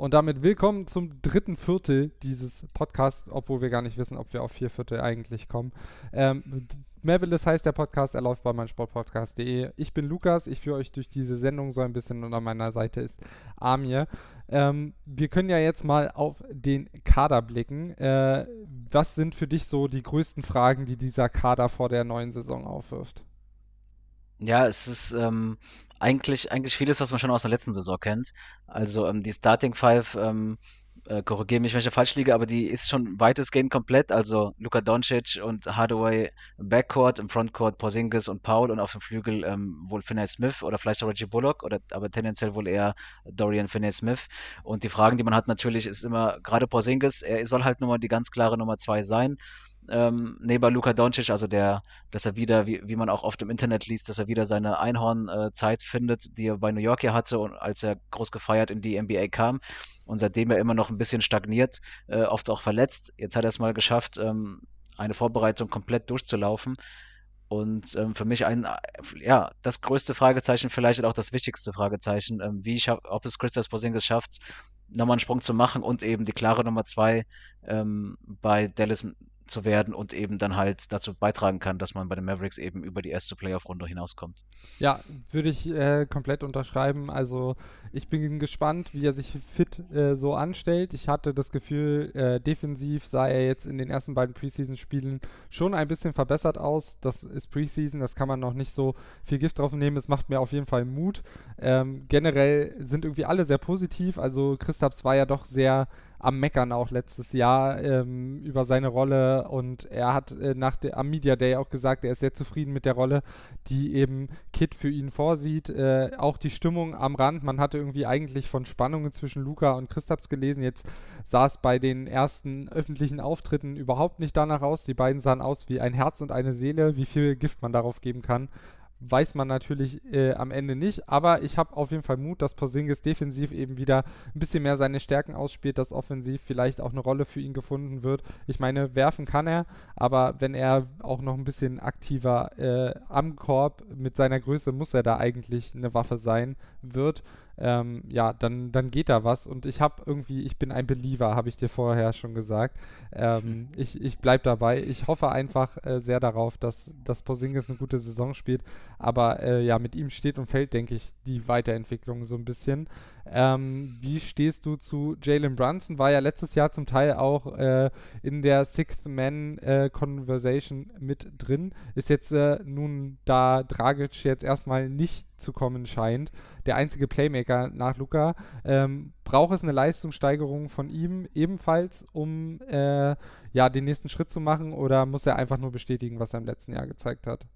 S2: Und damit willkommen zum dritten Viertel dieses Podcasts, obwohl wir gar nicht wissen, ob wir auf vier Viertel eigentlich kommen. Ähm, Mavericks heißt der Podcast, er läuft bei meinsportpodcast.de. Ich bin Lukas, ich führe euch durch diese Sendung so ein bisschen und an meiner Seite ist Amir. Ähm, wir können ja jetzt mal auf den Kader blicken. Äh, was sind für dich so die größten Fragen, die dieser Kader vor der neuen Saison aufwirft?
S3: Ja, es ist ähm, eigentlich, eigentlich vieles, was man schon aus der letzten Saison kennt. Also ähm, die Starting Five ähm, äh, korrigiere mich, wenn ich falsch liege, aber die ist schon weitestgehend komplett. Also Luka Doncic und Hardaway im Backcourt, im Frontcourt Porzingis und Paul und auf dem Flügel ähm, wohl Finney Smith oder vielleicht auch Reggie Bullock oder aber tendenziell wohl eher Dorian Finney Smith. Und die Fragen, die man hat natürlich, ist immer gerade Porzingis, er soll halt nur mal die ganz klare Nummer zwei sein ähm, neben Luka Doncic, also der, dass er wieder, wie, wie man auch oft im Internet liest, dass er wieder seine Einhorn-Zeit äh, findet, die er bei New York hier hatte und als er groß gefeiert in die NBA kam und seitdem er immer noch ein bisschen stagniert, äh, oft auch verletzt. Jetzt hat er es mal geschafft, ähm, eine Vorbereitung komplett durchzulaufen. Und ähm, für mich ein, ja, das größte Fragezeichen, vielleicht auch das wichtigste Fragezeichen, ähm, wie schaff, ob es Christoph Porzingis schafft, nochmal einen Sprung zu machen und eben die klare Nummer zwei ähm, bei Dallas zu werden und eben dann halt dazu beitragen kann, dass man bei den Mavericks eben über die erste Playoff-Runde hinauskommt.
S2: Ja, würde ich äh, komplett unterschreiben. Also ich bin gespannt, wie er sich fit äh, so anstellt. Ich hatte das Gefühl, äh, defensiv sah er jetzt in den ersten beiden Preseason-Spielen schon ein bisschen verbessert aus. Das ist Preseason, das kann man noch nicht so viel Gift drauf nehmen. Es macht mir auf jeden Fall Mut. Ähm, generell sind irgendwie alle sehr positiv. Also Christaps war ja doch sehr am Meckern auch letztes Jahr ähm, über seine Rolle und er hat äh, nach der, am Media Day auch gesagt, er ist sehr zufrieden mit der Rolle, die eben Kit für ihn vorsieht. Äh, auch die Stimmung am Rand, man hatte irgendwie eigentlich von Spannungen zwischen Luca und Christaps gelesen, jetzt sah es bei den ersten öffentlichen Auftritten überhaupt nicht danach aus. Die beiden sahen aus wie ein Herz und eine Seele, wie viel Gift man darauf geben kann weiß man natürlich äh, am Ende nicht. Aber ich habe auf jeden Fall Mut, dass Porzingis defensiv eben wieder ein bisschen mehr seine Stärken ausspielt, dass offensiv vielleicht auch eine Rolle für ihn gefunden wird. Ich meine, werfen kann er, aber wenn er auch noch ein bisschen aktiver äh, am Korb mit seiner Größe muss er da eigentlich eine Waffe sein wird ähm, ja, dann, dann geht da was. Und ich habe irgendwie, ich bin ein Believer, habe ich dir vorher schon gesagt. Ähm, ich ich bleibe dabei. Ich hoffe einfach äh, sehr darauf, dass, dass Porzingis eine gute Saison spielt. Aber äh, ja, mit ihm steht und fällt, denke ich, die Weiterentwicklung so ein bisschen. Ähm, wie stehst du zu Jalen Brunson? War ja letztes Jahr zum Teil auch äh, in der Sixth Man äh, Conversation mit drin. Ist jetzt äh, nun, da Dragic jetzt erstmal nicht zu kommen scheint, der einzige Playmaker nach Luca, ähm, braucht es eine Leistungssteigerung von ihm ebenfalls, um äh, ja den nächsten Schritt zu machen, oder muss er einfach nur bestätigen, was er im letzten Jahr gezeigt hat?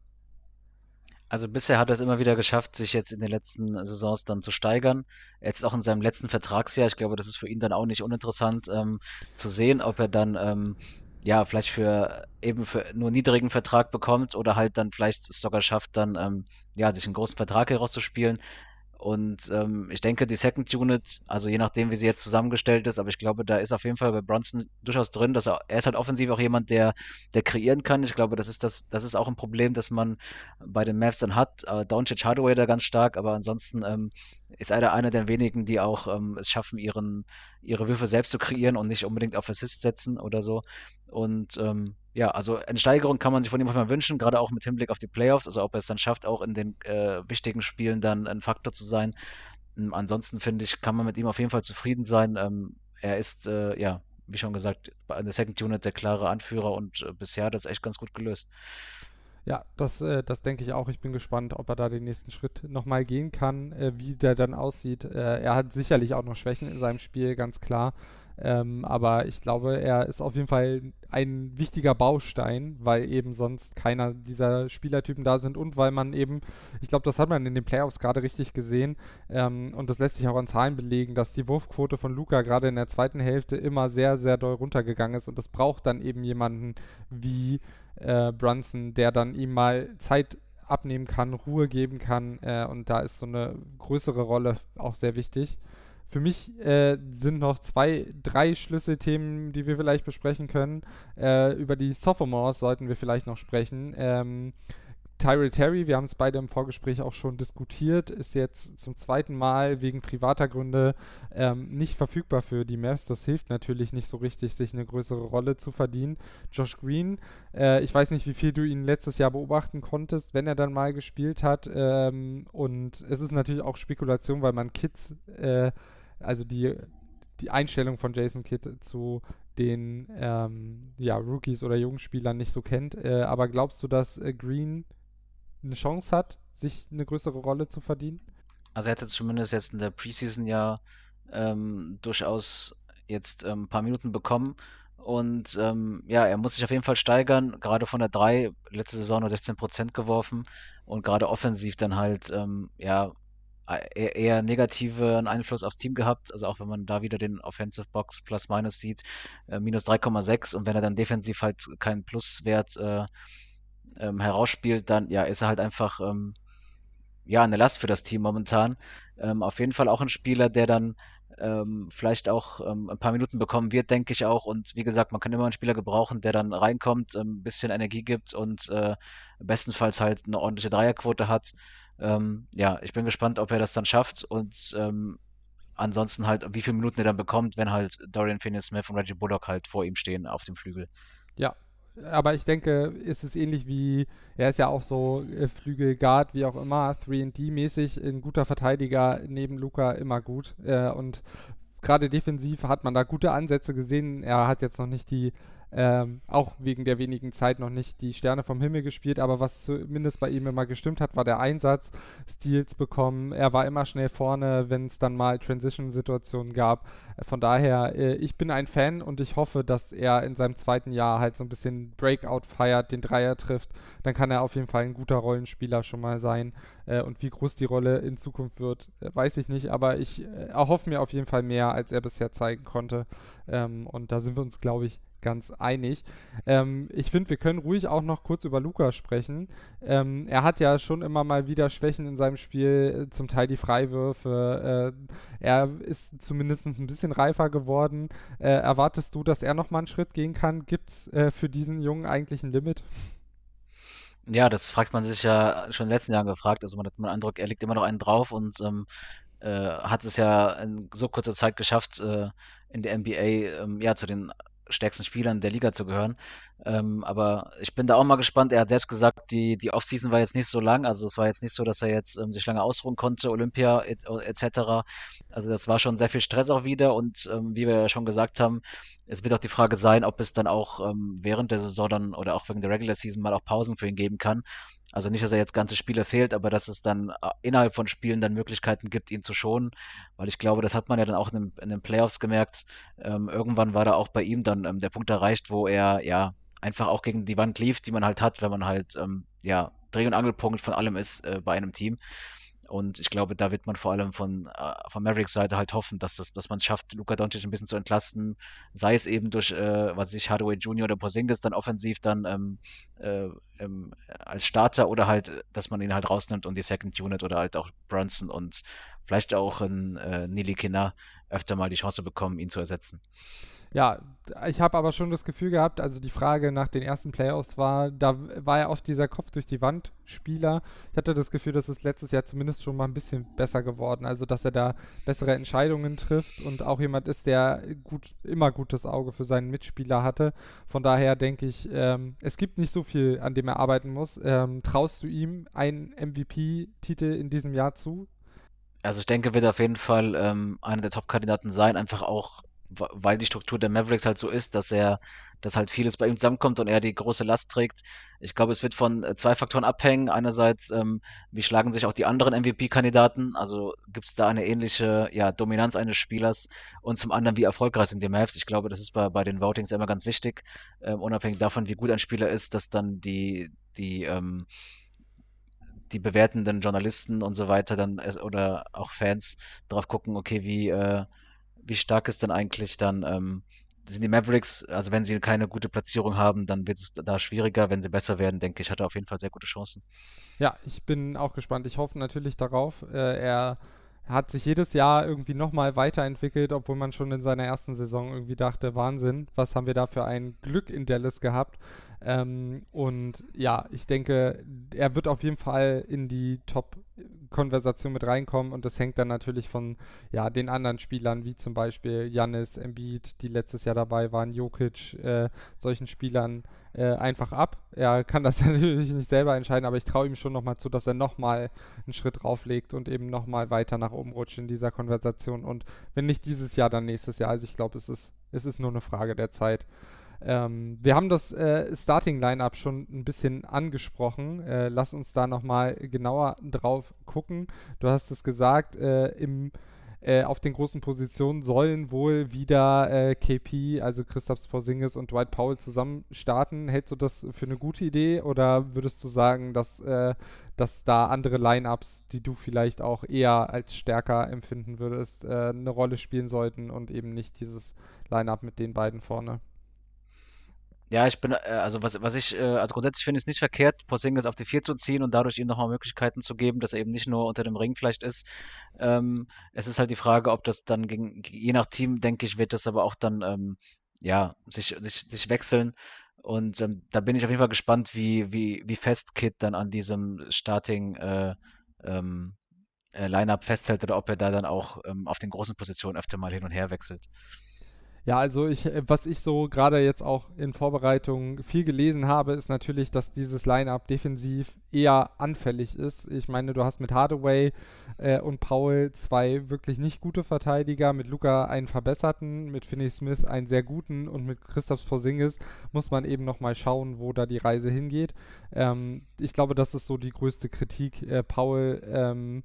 S3: Also bisher hat er es immer wieder geschafft, sich jetzt in den letzten Saisons dann zu steigern. Jetzt auch in seinem letzten Vertragsjahr. Ich glaube, das ist für ihn dann auch nicht uninteressant ähm, zu sehen, ob er dann ähm, ja vielleicht für eben für nur niedrigen Vertrag bekommt oder halt dann vielleicht es sogar schafft, dann ähm, ja sich einen großen Vertrag herauszuspielen. Und ähm, ich denke, die Second Unit, also je nachdem, wie sie jetzt zusammengestellt ist, aber ich glaube, da ist auf jeden Fall bei Bronson durchaus drin, dass er, er ist halt offensiv auch jemand, der, der kreieren kann. Ich glaube, das ist das, das ist auch ein Problem, das man bei den Mavs dann hat. Äh, Doncic Hardaway da ganz stark, aber ansonsten ähm, ist er einer der wenigen, die auch ähm, es schaffen, ihren, ihre Würfe selbst zu kreieren und nicht unbedingt auf Assist setzen oder so. Und ähm, ja, also eine Steigerung kann man sich von ihm mal wünschen, gerade auch mit Hinblick auf die Playoffs, also ob er es dann schafft, auch in den äh, wichtigen Spielen dann ein Faktor zu sein. Ähm, ansonsten finde ich, kann man mit ihm auf jeden Fall zufrieden sein. Ähm, er ist, äh, ja, wie schon gesagt, bei der Second Unit der klare Anführer und äh, bisher hat das echt ganz gut gelöst.
S2: Ja, das, äh, das denke ich auch. Ich bin gespannt, ob er da den nächsten Schritt nochmal gehen kann, äh, wie der dann aussieht. Äh, er hat sicherlich auch noch Schwächen in seinem Spiel, ganz klar. Ähm, aber ich glaube, er ist auf jeden Fall ein wichtiger Baustein, weil eben sonst keiner dieser Spielertypen da sind und weil man eben, ich glaube, das hat man in den Playoffs gerade richtig gesehen ähm, und das lässt sich auch an Zahlen belegen, dass die Wurfquote von Luca gerade in der zweiten Hälfte immer sehr, sehr doll runtergegangen ist und das braucht dann eben jemanden wie äh, Brunson, der dann ihm mal Zeit abnehmen kann, Ruhe geben kann äh, und da ist so eine größere Rolle auch sehr wichtig. Für mich äh, sind noch zwei, drei Schlüsselthemen, die wir vielleicht besprechen können. Äh, über die Sophomores sollten wir vielleicht noch sprechen. Ähm, Tyrell Terry, wir haben es beide im Vorgespräch auch schon diskutiert, ist jetzt zum zweiten Mal wegen privater Gründe ähm, nicht verfügbar für die Mavs. Das hilft natürlich nicht so richtig, sich eine größere Rolle zu verdienen. Josh Green, äh, ich weiß nicht, wie viel du ihn letztes Jahr beobachten konntest, wenn er dann mal gespielt hat. Ähm, und es ist natürlich auch Spekulation, weil man Kids, äh, also die, die Einstellung von Jason Kidd zu den ähm, ja, Rookies oder Jungspielern nicht so kennt. Äh, aber glaubst du, dass äh, Green eine Chance hat, sich eine größere Rolle zu verdienen?
S3: Also er hätte zumindest jetzt in der Preseason ja ähm, durchaus jetzt ähm, ein paar Minuten bekommen. Und ähm, ja, er muss sich auf jeden Fall steigern, gerade von der 3, letzte Saison nur 16% geworfen und gerade offensiv dann halt ähm, ja eher, eher negativen Einfluss aufs Team gehabt. Also auch wenn man da wieder den Offensive Box Plus Minus sieht, äh, minus 3,6 und wenn er dann defensiv halt keinen Pluswert äh, ähm, herausspielt, dann ja, ist er halt einfach ähm, ja eine Last für das Team momentan. Ähm, auf jeden Fall auch ein Spieler, der dann ähm, vielleicht auch ähm, ein paar Minuten bekommen wird, denke ich auch. Und wie gesagt, man kann immer einen Spieler gebrauchen, der dann reinkommt, ein bisschen Energie gibt und äh, bestenfalls halt eine ordentliche Dreierquote hat. Ähm, ja, ich bin gespannt, ob er das dann schafft und ähm, ansonsten halt, wie viele Minuten er dann bekommt, wenn halt Dorian Finney-Smith und Reggie Bullock halt vor ihm stehen auf dem Flügel.
S2: Ja, aber ich denke, ist es ähnlich wie, er ist ja auch so äh, Flügelguard, wie auch immer, 3D-mäßig, ein guter Verteidiger neben Luca immer gut. Äh, und gerade defensiv hat man da gute Ansätze gesehen. Er hat jetzt noch nicht die ähm, auch wegen der wenigen Zeit noch nicht die Sterne vom Himmel gespielt, aber was zumindest bei ihm immer gestimmt hat, war der Einsatz, Steals bekommen. Er war immer schnell vorne, wenn es dann mal Transition-Situationen gab. Von daher, äh, ich bin ein Fan und ich hoffe, dass er in seinem zweiten Jahr halt so ein bisschen Breakout feiert, den Dreier trifft. Dann kann er auf jeden Fall ein guter Rollenspieler schon mal sein. Äh, und wie groß die Rolle in Zukunft wird, äh, weiß ich nicht, aber ich äh, erhoffe mir auf jeden Fall mehr, als er bisher zeigen konnte. Ähm, und da sind wir uns, glaube ich, ganz einig. Ähm, ich finde, wir können ruhig auch noch kurz über Luca sprechen. Ähm, er hat ja schon immer mal wieder Schwächen in seinem Spiel, zum Teil die Freiwürfe. Äh, er ist zumindest ein bisschen reifer geworden. Äh, erwartest du, dass er noch mal einen Schritt gehen kann? Gibt es äh, für diesen Jungen eigentlich ein Limit?
S3: Ja, das fragt man sich ja schon in den letzten Jahren gefragt. Also man hat den Eindruck, er legt immer noch einen drauf und ähm, äh, hat es ja in so kurzer Zeit geschafft, äh, in der NBA ähm, ja zu den stärksten Spielern der Liga zu gehören. Ähm, aber ich bin da auch mal gespannt. Er hat selbst gesagt, die, die Offseason war jetzt nicht so lang. Also es war jetzt nicht so, dass er jetzt ähm, sich lange ausruhen konnte, Olympia etc. Also das war schon sehr viel Stress auch wieder. Und ähm, wie wir ja schon gesagt haben, es wird auch die Frage sein, ob es dann auch ähm, während der Saison dann oder auch wegen der Regular Season mal auch Pausen für ihn geben kann. Also nicht, dass er jetzt ganze Spiele fehlt, aber dass es dann äh, innerhalb von Spielen dann Möglichkeiten gibt, ihn zu schonen. Weil ich glaube, das hat man ja dann auch in, in den Playoffs gemerkt. Ähm, irgendwann war da auch bei ihm dann ähm, der Punkt erreicht, wo er ja einfach auch gegen die Wand lief, die man halt hat, wenn man halt ähm, ja Dreh- und Angelpunkt von allem ist äh, bei einem Team. Und ich glaube, da wird man vor allem von, äh, von Mavericks Seite halt hoffen, dass, das, dass man es schafft, Luka Doncic ein bisschen zu entlasten, sei es eben durch, äh, was ich, Hardaway Jr. oder Porzingis dann offensiv dann ähm, äh, ähm, als Starter oder halt, dass man ihn halt rausnimmt und die Second Unit oder halt auch Brunson und vielleicht auch ein äh, Nili Kina öfter mal die Chance bekommen, ihn zu ersetzen.
S2: Ja, ich habe aber schon das Gefühl gehabt, also die Frage nach den ersten Playoffs war, da war ja oft dieser Kopf durch die Wand Spieler. Ich hatte das Gefühl, dass es letztes Jahr zumindest schon mal ein bisschen besser geworden, also dass er da bessere Entscheidungen trifft und auch jemand ist, der gut immer gutes Auge für seinen Mitspieler hatte. Von daher denke ich, ähm, es gibt nicht so viel, an dem er arbeiten muss. Ähm, traust du ihm einen MVP-Titel in diesem Jahr zu?
S3: Also ich denke, wird auf jeden Fall ähm, einer der Top-Kandidaten sein, einfach auch weil die Struktur der Mavericks halt so ist, dass er, dass halt vieles bei ihm zusammenkommt und er die große Last trägt. Ich glaube, es wird von äh, zwei Faktoren abhängen. Einerseits, ähm, wie schlagen sich auch die anderen MVP-Kandidaten? Also gibt es da eine ähnliche ja, Dominanz eines Spielers? Und zum anderen, wie erfolgreich sind die Mavs? Ich glaube, das ist bei, bei den Votings immer ganz wichtig, ähm, unabhängig davon, wie gut ein Spieler ist, dass dann die, die, ähm, die bewertenden Journalisten und so weiter dann oder auch Fans drauf gucken, okay, wie äh, wie stark ist denn eigentlich dann, ähm, sind die Mavericks, also wenn sie keine gute Platzierung haben, dann wird es da schwieriger. Wenn sie besser werden, denke ich, hat er auf jeden Fall sehr gute Chancen.
S2: Ja, ich bin auch gespannt. Ich hoffe natürlich darauf. Äh, er hat sich jedes Jahr irgendwie nochmal weiterentwickelt, obwohl man schon in seiner ersten Saison irgendwie dachte, Wahnsinn, was haben wir da für ein Glück in Dallas gehabt. Ähm, und ja, ich denke, er wird auf jeden Fall in die Top-Konversation mit reinkommen und das hängt dann natürlich von ja, den anderen Spielern, wie zum Beispiel Janis, Embiid, die letztes Jahr dabei waren, Jokic, äh, solchen Spielern äh, einfach ab. Er kann das natürlich nicht selber entscheiden, aber ich traue ihm schon nochmal zu, dass er nochmal einen Schritt drauflegt und eben nochmal weiter nach oben rutscht in dieser Konversation. Und wenn nicht dieses Jahr, dann nächstes Jahr. Also ich glaube, es ist, es ist nur eine Frage der Zeit. Ähm, wir haben das äh, Starting-Line-Up schon ein bisschen angesprochen. Äh, lass uns da nochmal genauer drauf gucken. Du hast es gesagt, äh, im äh, auf den großen Positionen sollen wohl wieder äh, KP, also Christoph Porzingis und Dwight Powell zusammen starten. Hältst du das für eine gute Idee oder würdest du sagen, dass, äh, dass da andere Lineups, die du vielleicht auch eher als stärker empfinden würdest, eine Rolle spielen sollten und eben nicht dieses Lineup mit den beiden vorne?
S3: Ja, ich bin, äh, also was, was ich, äh, also grundsätzlich finde ich es nicht verkehrt, Porzingis auf die 4 zu ziehen und dadurch ihm nochmal Möglichkeiten zu geben, dass er eben nicht nur unter dem Ring vielleicht ist. Ähm, es ist halt die Frage, ob das dann gegen, je nach Team, denke ich, wird das aber auch dann, ähm, ja, sich, sich, sich wechseln. Und ähm, da bin ich auf jeden Fall gespannt, wie, wie, wie fest Kid dann an diesem Starting äh, ähm, äh, Lineup festhält oder ob er da dann auch ähm, auf den großen Positionen öfter mal hin und her wechselt.
S2: Ja, also ich, äh, was ich so gerade jetzt auch in Vorbereitung viel gelesen habe, ist natürlich, dass dieses Line-Up defensiv eher anfällig ist. Ich meine, du hast mit Hardaway äh, und Paul zwei wirklich nicht gute Verteidiger, mit Luca einen verbesserten, mit Finney Smith einen sehr guten und mit Christoph Porzingis muss man eben nochmal schauen, wo da die Reise hingeht. Ähm, ich glaube, das ist so die größte Kritik. Äh, Paul ähm,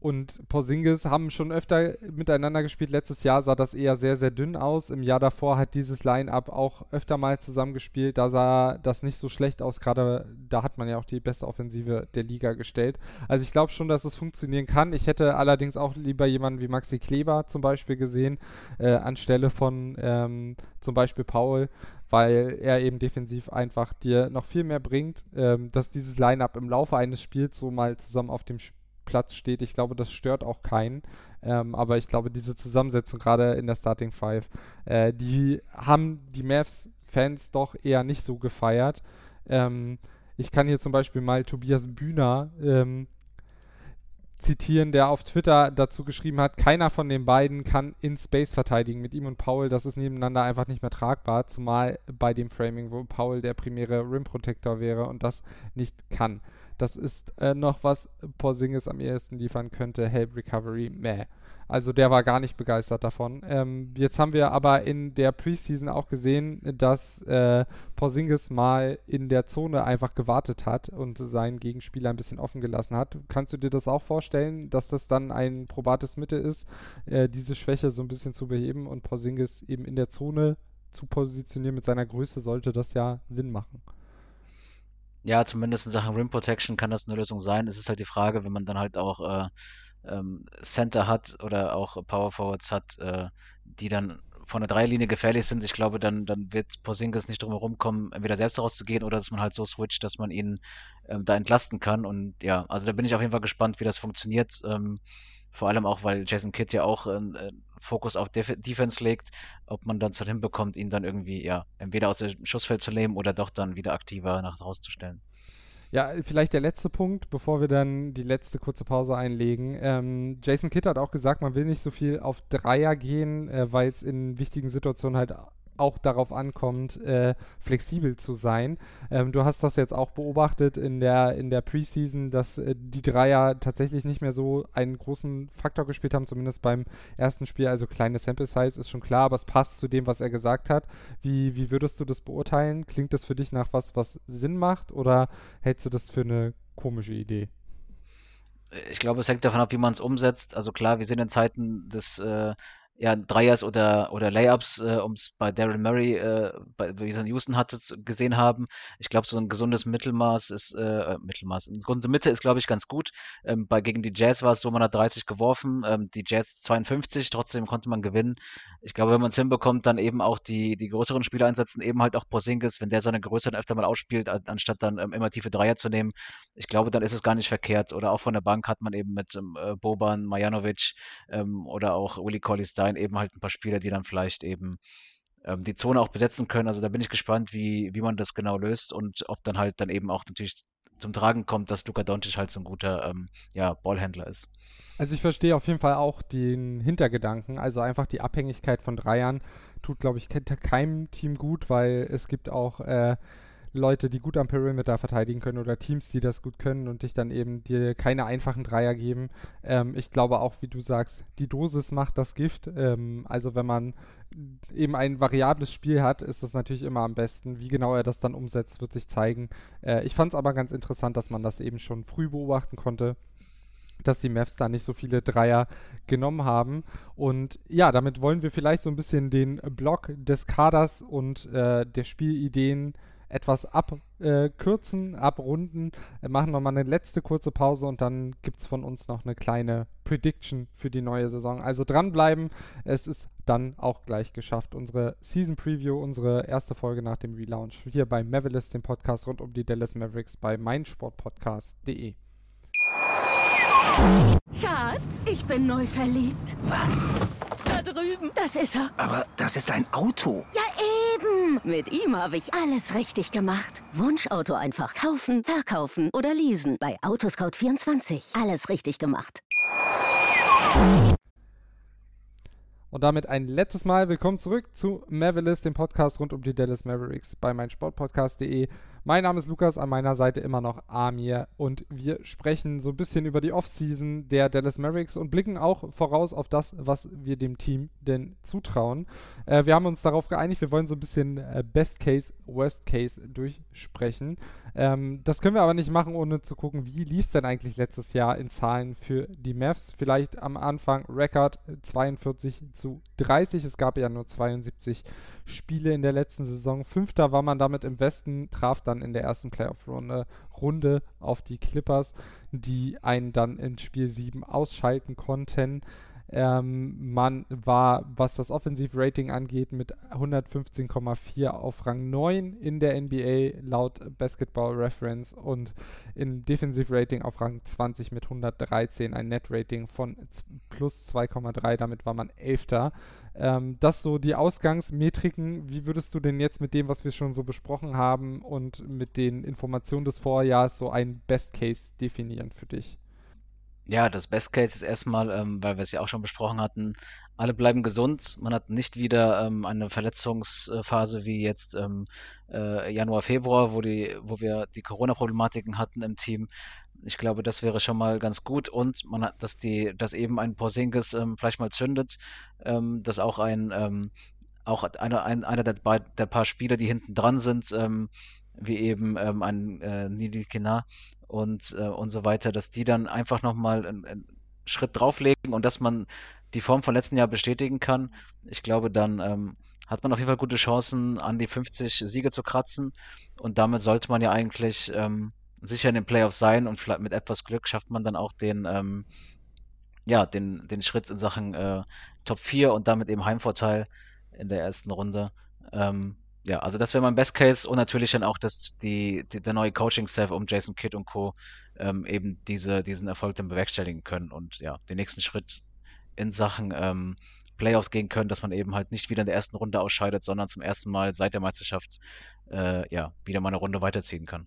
S2: und Porzingis haben schon öfter miteinander gespielt. Letztes Jahr sah das eher sehr, sehr dünn aus. Im Jahr davor hat dieses Line-Up auch öfter mal zusammengespielt. Da sah das nicht so schlecht aus. Gerade da hat man ja auch die beste Offensive der Liga gestellt. Also ich glaube schon, dass es funktionieren kann. Ich hätte allerdings auch lieber jemanden wie Maxi Kleber zum Beispiel gesehen, äh, anstelle von ähm, zum Beispiel Paul weil er eben defensiv einfach dir noch viel mehr bringt, ähm, dass dieses Line-Up im Laufe eines Spiels so mal zusammen auf dem Spiel Platz steht. Ich glaube, das stört auch keinen. Ähm, aber ich glaube, diese Zusammensetzung gerade in der Starting Five, äh, die haben die Mavs-Fans doch eher nicht so gefeiert. Ähm, ich kann hier zum Beispiel mal Tobias Bühner ähm, zitieren, der auf Twitter dazu geschrieben hat, keiner von den beiden kann in Space verteidigen. Mit ihm und Paul, das ist nebeneinander einfach nicht mehr tragbar, zumal bei dem Framing, wo Paul der primäre Rim Protector wäre und das nicht kann. Das ist äh, noch, was Porzingis am ehesten liefern könnte. Help Recovery, meh. Also der war gar nicht begeistert davon. Ähm, jetzt haben wir aber in der Preseason auch gesehen, dass äh, Porzingis mal in der Zone einfach gewartet hat und seinen Gegenspieler ein bisschen offen gelassen hat. Kannst du dir das auch vorstellen, dass das dann ein probates Mittel ist, äh, diese Schwäche so ein bisschen zu beheben und Porzingis eben in der Zone zu positionieren mit seiner Größe sollte das ja Sinn machen.
S3: Ja, zumindest in Sachen Rim Protection kann das eine Lösung sein. Es ist halt die Frage, wenn man dann halt auch äh, ähm, Center hat oder auch Power Forwards hat, äh, die dann von der Dreierlinie gefährlich sind. Ich glaube, dann, dann wird Porzingis nicht drum herum kommen, entweder selbst rauszugehen oder dass man halt so switcht, dass man ihn ähm, da entlasten kann. Und ja, also da bin ich auf jeden Fall gespannt, wie das funktioniert. Ähm, vor allem auch, weil Jason Kidd ja auch äh, Fokus auf Def Defense legt, ob man dann es hinbekommt, ihn dann irgendwie, ja, entweder aus dem Schussfeld zu nehmen oder doch dann wieder aktiver nach draußen zu stellen.
S2: Ja, vielleicht der letzte Punkt, bevor wir dann die letzte kurze Pause einlegen. Ähm, Jason Kidd hat auch gesagt, man will nicht so viel auf Dreier gehen, äh, weil es in wichtigen Situationen halt auch darauf ankommt, äh, flexibel zu sein. Ähm, du hast das jetzt auch beobachtet in der, in der Preseason, dass äh, die Dreier tatsächlich nicht mehr so einen großen Faktor gespielt haben, zumindest beim ersten Spiel. Also kleine Sample Size ist schon klar, aber es passt zu dem, was er gesagt hat. Wie, wie würdest du das beurteilen? Klingt das für dich nach was, was Sinn macht oder hältst du das für eine komische Idee?
S3: Ich glaube, es hängt davon ab, wie man es umsetzt. Also klar, wir sind in Zeiten des äh, ja, Dreiers oder, oder Layups, äh, um es bei Daryl Murray, äh, bei, wie es in Houston hatte, gesehen haben. Ich glaube, so ein gesundes Mittelmaß ist, äh, äh Mittelmaß, eine gesunde Mitte ist, glaube ich, ganz gut. Ähm, bei, gegen die Jazz war es so, man hat 30 geworfen, ähm, die Jazz 52, trotzdem konnte man gewinnen. Ich glaube, wenn man es hinbekommt, dann eben auch die, die größeren Spieler einsetzen, eben halt auch Porzingis, wenn der seine Größe dann öfter mal ausspielt, anstatt dann ähm, immer tiefe Dreier zu nehmen. Ich glaube, dann ist es gar nicht verkehrt. Oder auch von der Bank hat man eben mit ähm, äh, Boban, Majanovic ähm, oder auch Colley Stein Line eben halt ein paar Spieler, die dann vielleicht eben ähm, die Zone auch besetzen können. Also da bin ich gespannt, wie, wie man das genau löst und ob dann halt dann eben auch natürlich zum Tragen kommt, dass Luka Doncic halt so ein guter ähm, ja, Ballhändler ist.
S2: Also ich verstehe auf jeden Fall auch den Hintergedanken, also einfach die Abhängigkeit von Dreiern tut, glaube ich, keinem Team gut, weil es gibt auch äh, Leute, die gut am Perimeter verteidigen können oder Teams, die das gut können und dich dann eben dir keine einfachen Dreier geben. Ähm, ich glaube auch, wie du sagst, die Dosis macht das Gift. Ähm, also wenn man eben ein variables Spiel hat, ist das natürlich immer am besten. Wie genau er das dann umsetzt, wird sich zeigen. Äh, ich fand es aber ganz interessant, dass man das eben schon früh beobachten konnte dass die Mavs da nicht so viele Dreier genommen haben. Und ja, damit wollen wir vielleicht so ein bisschen den Block des Kaders und äh, der Spielideen etwas abkürzen, äh, abrunden, äh, machen nochmal eine letzte kurze Pause und dann gibt es von uns noch eine kleine Prediction für die neue Saison. Also dranbleiben, es ist dann auch gleich geschafft. Unsere Season Preview, unsere erste Folge nach dem Relaunch hier bei Mavericks, dem Podcast rund um die Dallas Mavericks bei meinsportpodcast.de.
S4: Schatz, ich bin neu verliebt.
S5: Was?
S4: Da drüben. Das ist er.
S5: Aber das ist ein Auto.
S4: Ja, Mit ihm habe ich alles richtig gemacht. Wunschauto einfach kaufen, verkaufen oder leasen. Bei Autoscout24. Alles richtig gemacht.
S2: Und damit ein letztes Mal willkommen zurück zu Mavericks, dem Podcast rund um die Dallas Mavericks bei meinsportpodcast.de. Mein Name ist Lukas, an meiner Seite immer noch Amir und wir sprechen so ein bisschen über die Offseason der Dallas Mavericks und blicken auch voraus auf das, was wir dem Team denn zutrauen. Äh, wir haben uns darauf geeinigt, wir wollen so ein bisschen äh, Best Case, Worst Case durchsprechen. Ähm, das können wir aber nicht machen, ohne zu gucken, wie lief es denn eigentlich letztes Jahr in Zahlen für die Mavs. Vielleicht am Anfang Rekord 42 zu 30. Es gab ja nur 72 Spiele in der letzten Saison. Fünfter war man damit im Westen, traf dann in der ersten Playoff-Runde Runde auf die Clippers, die einen dann in Spiel 7 ausschalten konnten. Ähm, man war, was das Offensiv-Rating angeht, mit 115,4 auf Rang 9 in der NBA laut Basketball Reference und im Defensiv-Rating auf Rang 20 mit 113, ein Net-Rating von plus 2,3, damit war man Elfter. Ähm, das so die Ausgangsmetriken. Wie würdest du denn jetzt mit dem, was wir schon so besprochen haben und mit den Informationen des Vorjahrs so ein Best Case definieren für dich?
S3: Ja, das Best Case ist erstmal, ähm, weil wir es ja auch schon besprochen hatten, alle bleiben gesund. Man hat nicht wieder ähm, eine Verletzungsphase wie jetzt ähm, äh, Januar, Februar, wo die, wo wir die Corona-Problematiken hatten im Team. Ich glaube, das wäre schon mal ganz gut und man hat, dass die, dass eben ein Porzingis ähm, vielleicht mal zündet, ähm, dass auch ein ähm, auch einer, ein, einer der, der paar Spieler, die hinten dran sind, ähm, wie eben ähm, ein äh, Nili Kinar und, äh, und so weiter, dass die dann einfach nochmal einen, einen Schritt drauflegen und dass man die Form von letzten Jahr bestätigen kann. Ich glaube, dann ähm, hat man auf jeden Fall gute Chancen, an die 50 Siege zu kratzen. Und damit sollte man ja eigentlich ähm, sicher in den Playoffs sein und vielleicht mit etwas Glück schafft man dann auch den, ähm, ja, den, den Schritt in Sachen äh, Top 4 und damit eben Heimvorteil in der ersten Runde. Ähm, ja, also das wäre mein Best Case und natürlich dann auch, dass die, die der neue Coaching-Staff um Jason Kidd und Co. Ähm, eben diese, diesen Erfolg dann bewerkstelligen können und ja, den nächsten Schritt in Sachen ähm, Playoffs gehen können, dass man eben halt nicht wieder in der ersten Runde ausscheidet, sondern zum ersten Mal seit der Meisterschaft äh, ja, wieder mal eine Runde weiterziehen kann.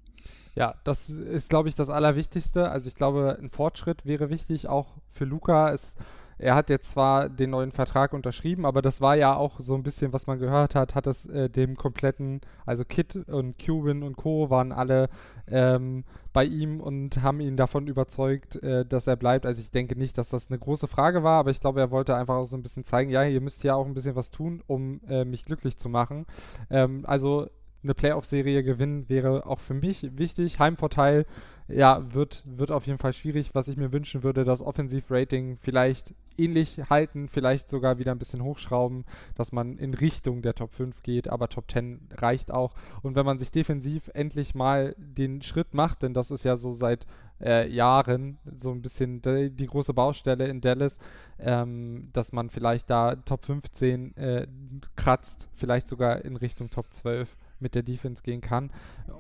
S2: Ja, das ist, glaube ich, das Allerwichtigste. Also ich glaube, ein Fortschritt wäre wichtig, auch für Luca. Es er hat jetzt zwar den neuen Vertrag unterschrieben, aber das war ja auch so ein bisschen, was man gehört hat, hat es äh, dem kompletten, also Kit und Cuban und Co. waren alle ähm, bei ihm und haben ihn davon überzeugt, äh, dass er bleibt. Also ich denke nicht, dass das eine große Frage war, aber ich glaube, er wollte einfach auch so ein bisschen zeigen, ja, ihr müsst ja auch ein bisschen was tun, um äh, mich glücklich zu machen. Ähm, also eine Playoff-Serie gewinnen wäre auch für mich wichtig. Heimvorteil, ja, wird, wird auf jeden Fall schwierig. Was ich mir wünschen würde, das Offensiv-Rating vielleicht ähnlich halten, vielleicht sogar wieder ein bisschen hochschrauben, dass man in Richtung der Top 5 geht, aber Top 10 reicht auch. Und wenn man sich defensiv endlich mal den Schritt macht, denn das ist ja so seit äh, Jahren so ein bisschen die, die große Baustelle in Dallas, ähm, dass man vielleicht da Top 15 äh, kratzt, vielleicht sogar in Richtung Top 12 mit der Defense gehen kann.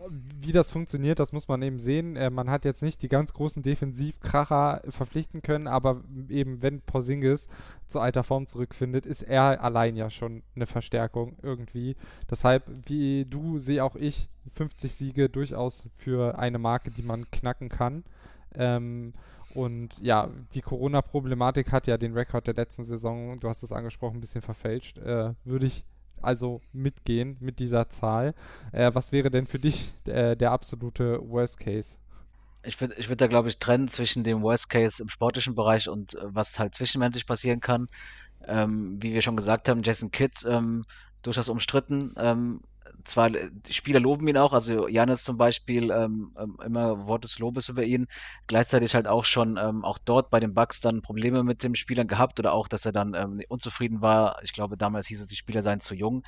S2: Wie das funktioniert, das muss man eben sehen. Äh, man hat jetzt nicht die ganz großen Defensivkracher verpflichten können, aber eben wenn Porzingis zu alter Form zurückfindet, ist er allein ja schon eine Verstärkung irgendwie. Deshalb, wie du, sehe auch ich 50 Siege durchaus für eine Marke, die man knacken kann. Ähm, und ja, die Corona-Problematik hat ja den Rekord der letzten Saison, du hast es angesprochen, ein bisschen verfälscht. Äh, würde ich also mitgehen mit dieser Zahl. Äh, was wäre denn für dich äh, der absolute Worst Case?
S3: Ich würde ich würd da, glaube ich, trennen zwischen dem Worst Case im sportlichen Bereich und äh, was halt zwischenmenschlich passieren kann. Ähm, wie wir schon gesagt haben, Jason Kidd ähm, durchaus umstritten. Ähm, zwar, die Spieler loben ihn auch, also Janis zum Beispiel, ähm, ähm, immer Wort des Lobes über ihn, gleichzeitig halt auch schon ähm, auch dort bei den Bucks dann Probleme mit dem Spielern gehabt oder auch, dass er dann ähm, unzufrieden war. Ich glaube, damals hieß es, die Spieler seien zu jung,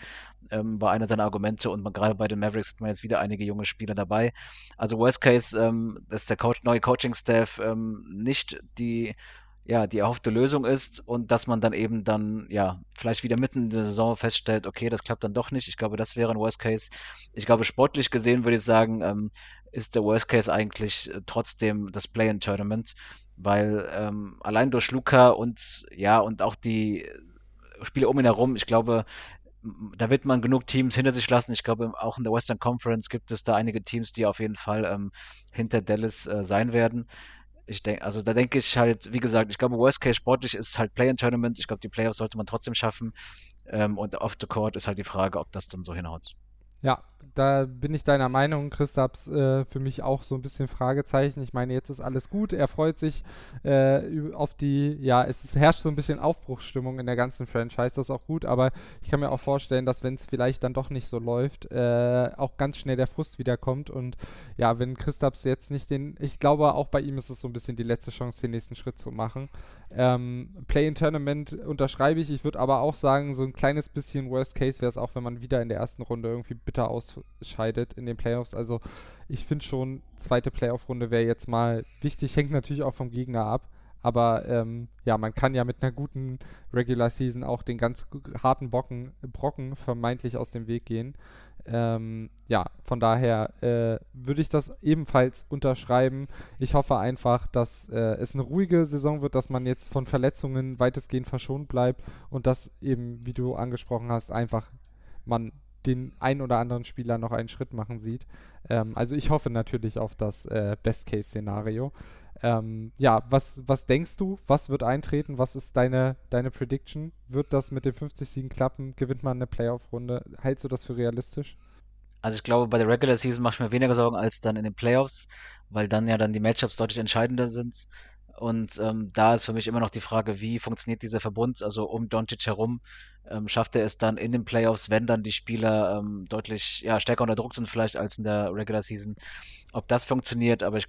S3: ähm, war einer seiner Argumente und man, gerade bei den Mavericks hat man jetzt wieder einige junge Spieler dabei. Also Worst Case, ähm, dass der Coach, neue Coaching-Staff nicht die ja, die erhoffte Lösung ist und dass man dann eben dann, ja, vielleicht wieder mitten in der Saison feststellt, okay, das klappt dann doch nicht. Ich glaube, das wäre ein Worst Case. Ich glaube, sportlich gesehen würde ich sagen, ähm, ist der Worst Case eigentlich äh, trotzdem das Play-in-Tournament, weil ähm, allein durch Luca und ja, und auch die Spiele um ihn herum, ich glaube, da wird man genug Teams hinter sich lassen. Ich glaube, auch in der Western Conference gibt es da einige Teams, die auf jeden Fall ähm, hinter Dallas äh, sein werden ich denke, also da denke ich halt, wie gesagt, ich glaube, Worst Case sportlich ist halt Play-in-Tournament. Ich glaube, die Playoffs sollte man trotzdem schaffen. Ähm, und off the court ist halt die Frage, ob das dann so hinhaut.
S2: Ja, da bin ich deiner Meinung. Christaps äh, für mich auch so ein bisschen Fragezeichen. Ich meine, jetzt ist alles gut. Er freut sich äh, auf die, ja, es herrscht so ein bisschen Aufbruchsstimmung in der ganzen Franchise. Das ist auch gut, aber ich kann mir auch vorstellen, dass wenn es vielleicht dann doch nicht so läuft, äh, auch ganz schnell der Frust wiederkommt. Und ja, wenn Christaps jetzt nicht den, ich glaube, auch bei ihm ist es so ein bisschen die letzte Chance, den nächsten Schritt zu machen. Ähm, Play-in-Tournament unterschreibe ich. Ich würde aber auch sagen, so ein kleines bisschen Worst Case wäre es auch, wenn man wieder in der ersten Runde irgendwie bitter ausscheidet in den Playoffs. Also ich finde schon, zweite Playoff-Runde wäre jetzt mal wichtig. Hängt natürlich auch vom Gegner ab. Aber ähm, ja, man kann ja mit einer guten Regular Season auch den ganz harten Bocken, Brocken vermeintlich aus dem Weg gehen. Ähm, ja, von daher äh, würde ich das ebenfalls unterschreiben. Ich hoffe einfach, dass äh, es eine ruhige Saison wird, dass man jetzt von Verletzungen weitestgehend verschont bleibt und dass eben, wie du angesprochen hast, einfach man den ein oder anderen Spieler noch einen Schritt machen sieht. Ähm, also ich hoffe natürlich auf das äh, Best-Case-Szenario. Ähm, ja, was, was denkst du? Was wird eintreten? Was ist deine, deine Prediction? Wird das mit den 50 Siegen klappen? Gewinnt man eine Playoff-Runde? Hältst du das für realistisch?
S3: Also ich glaube, bei der Regular Season mache ich mir weniger Sorgen als dann in den Playoffs, weil dann ja dann die Matchups deutlich entscheidender sind. Und ähm, da ist für mich immer noch die Frage, wie funktioniert dieser Verbund, also um Doncic herum, ähm, schafft er es dann in den Playoffs, wenn dann die Spieler ähm, deutlich ja, stärker unter Druck sind vielleicht als in der Regular Season, ob das funktioniert, aber ich,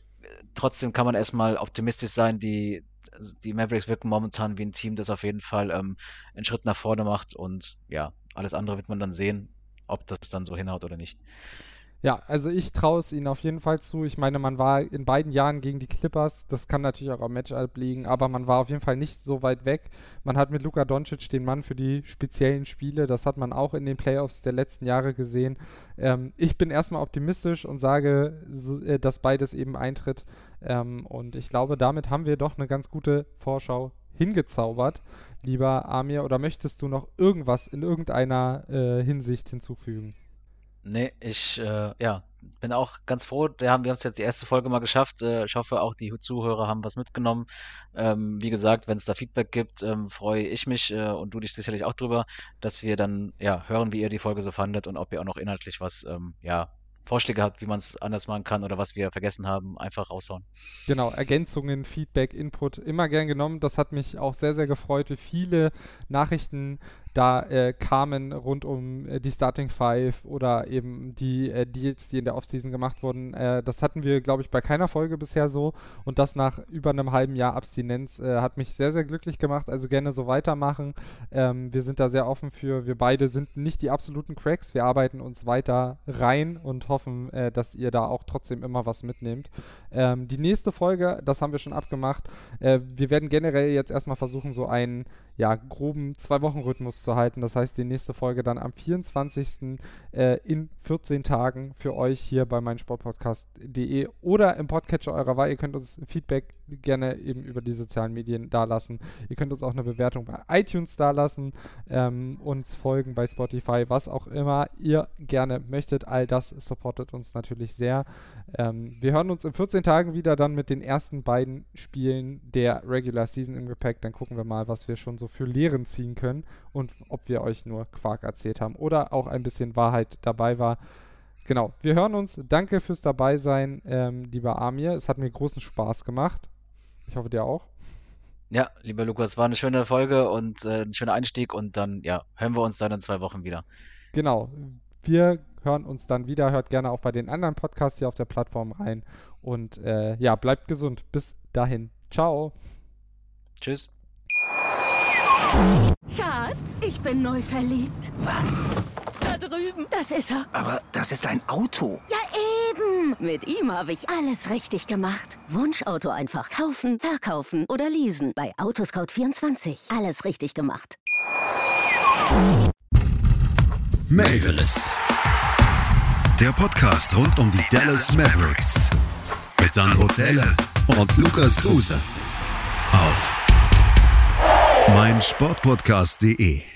S3: trotzdem kann man erstmal optimistisch sein, die, die Mavericks wirken momentan wie ein Team, das auf jeden Fall ähm, einen Schritt nach vorne macht. Und ja, alles andere wird man dann sehen, ob das dann so hinhaut oder nicht.
S2: Ja, also ich traue es ihnen auf jeden Fall zu. Ich meine, man war in beiden Jahren gegen die Clippers. Das kann natürlich auch am Matchup liegen, aber man war auf jeden Fall nicht so weit weg. Man hat mit Luka Doncic den Mann für die speziellen Spiele. Das hat man auch in den Playoffs der letzten Jahre gesehen. Ähm, ich bin erstmal optimistisch und sage, so, äh, dass beides eben eintritt. Ähm, und ich glaube, damit haben wir doch eine ganz gute Vorschau hingezaubert, lieber Amir. Oder möchtest du noch irgendwas in irgendeiner äh, Hinsicht hinzufügen?
S3: Nee, ich äh, ja, bin auch ganz froh. Wir haben es jetzt die erste Folge mal geschafft. Äh, ich hoffe, auch die Zuhörer haben was mitgenommen. Ähm, wie gesagt, wenn es da Feedback gibt, ähm, freue ich mich äh, und du dich sicherlich auch drüber, dass wir dann ja hören, wie ihr die Folge so fandet und ob ihr auch noch inhaltlich was ähm, ja Vorschläge habt, wie man es anders machen kann oder was wir vergessen haben, einfach raushauen.
S2: Genau, Ergänzungen, Feedback, Input, immer gern genommen. Das hat mich auch sehr, sehr gefreut, wie viele Nachrichten da äh, kamen rund um äh, die Starting Five oder eben die äh, Deals, die in der Offseason gemacht wurden. Äh, das hatten wir, glaube ich, bei keiner Folge bisher so. Und das nach über einem halben Jahr Abstinenz äh, hat mich sehr, sehr glücklich gemacht. Also gerne so weitermachen. Ähm, wir sind da sehr offen für. Wir beide sind nicht die absoluten Cracks. Wir arbeiten uns weiter rein und hoffen, äh, dass ihr da auch trotzdem immer was mitnehmt. Ähm, die nächste Folge, das haben wir schon abgemacht. wir werden generell jetzt erstmal versuchen, so einen ja, groben Zwei-Wochen-Rhythmus zu halten. Das heißt, die nächste Folge dann am 24. Äh, in 14 Tagen für euch hier bei meinsportpodcast.de oder im Podcatcher eurer Wahl. Ihr könnt uns Feedback gerne eben über die sozialen Medien dalassen. Ihr könnt uns auch eine Bewertung bei iTunes dalassen, ähm, uns folgen bei Spotify, was auch immer ihr gerne möchtet. All das supportet uns natürlich sehr. Ähm, wir hören uns in 14 Tagen wieder dann mit den ersten beiden Spielen der Regular Season im Gepäck. Dann gucken wir mal, was wir schon so für Lehren ziehen können und ob wir euch nur Quark erzählt haben oder auch ein bisschen Wahrheit dabei war. Genau, wir hören uns. Danke fürs Dabeisein, ähm, lieber Amir. Es hat mir großen Spaß gemacht. Ich hoffe, dir auch.
S3: Ja, lieber Lukas, war eine schöne Folge und äh, ein schöner Einstieg und dann, ja, hören wir uns dann in zwei Wochen wieder.
S2: Genau. Wir hören uns dann wieder. Hört gerne auch bei den anderen Podcasts hier auf der Plattform rein. Und äh, ja, bleibt gesund. Bis dahin. Ciao.
S3: Tschüss.
S4: Schatz, ich bin neu verliebt.
S5: Was?
S4: Da drüben. Das ist er.
S5: Aber das ist ein Auto.
S4: Ja, eben. Mit ihm habe ich alles richtig gemacht. Wunschauto einfach kaufen, verkaufen oder leasen. Bei Autoscout24. Alles richtig gemacht.
S1: Mavis. Der Podcast rund um die Dallas Mavericks. Mit Sandro Zähler und Lukas Kruse. Auf meinsportpodcast.de.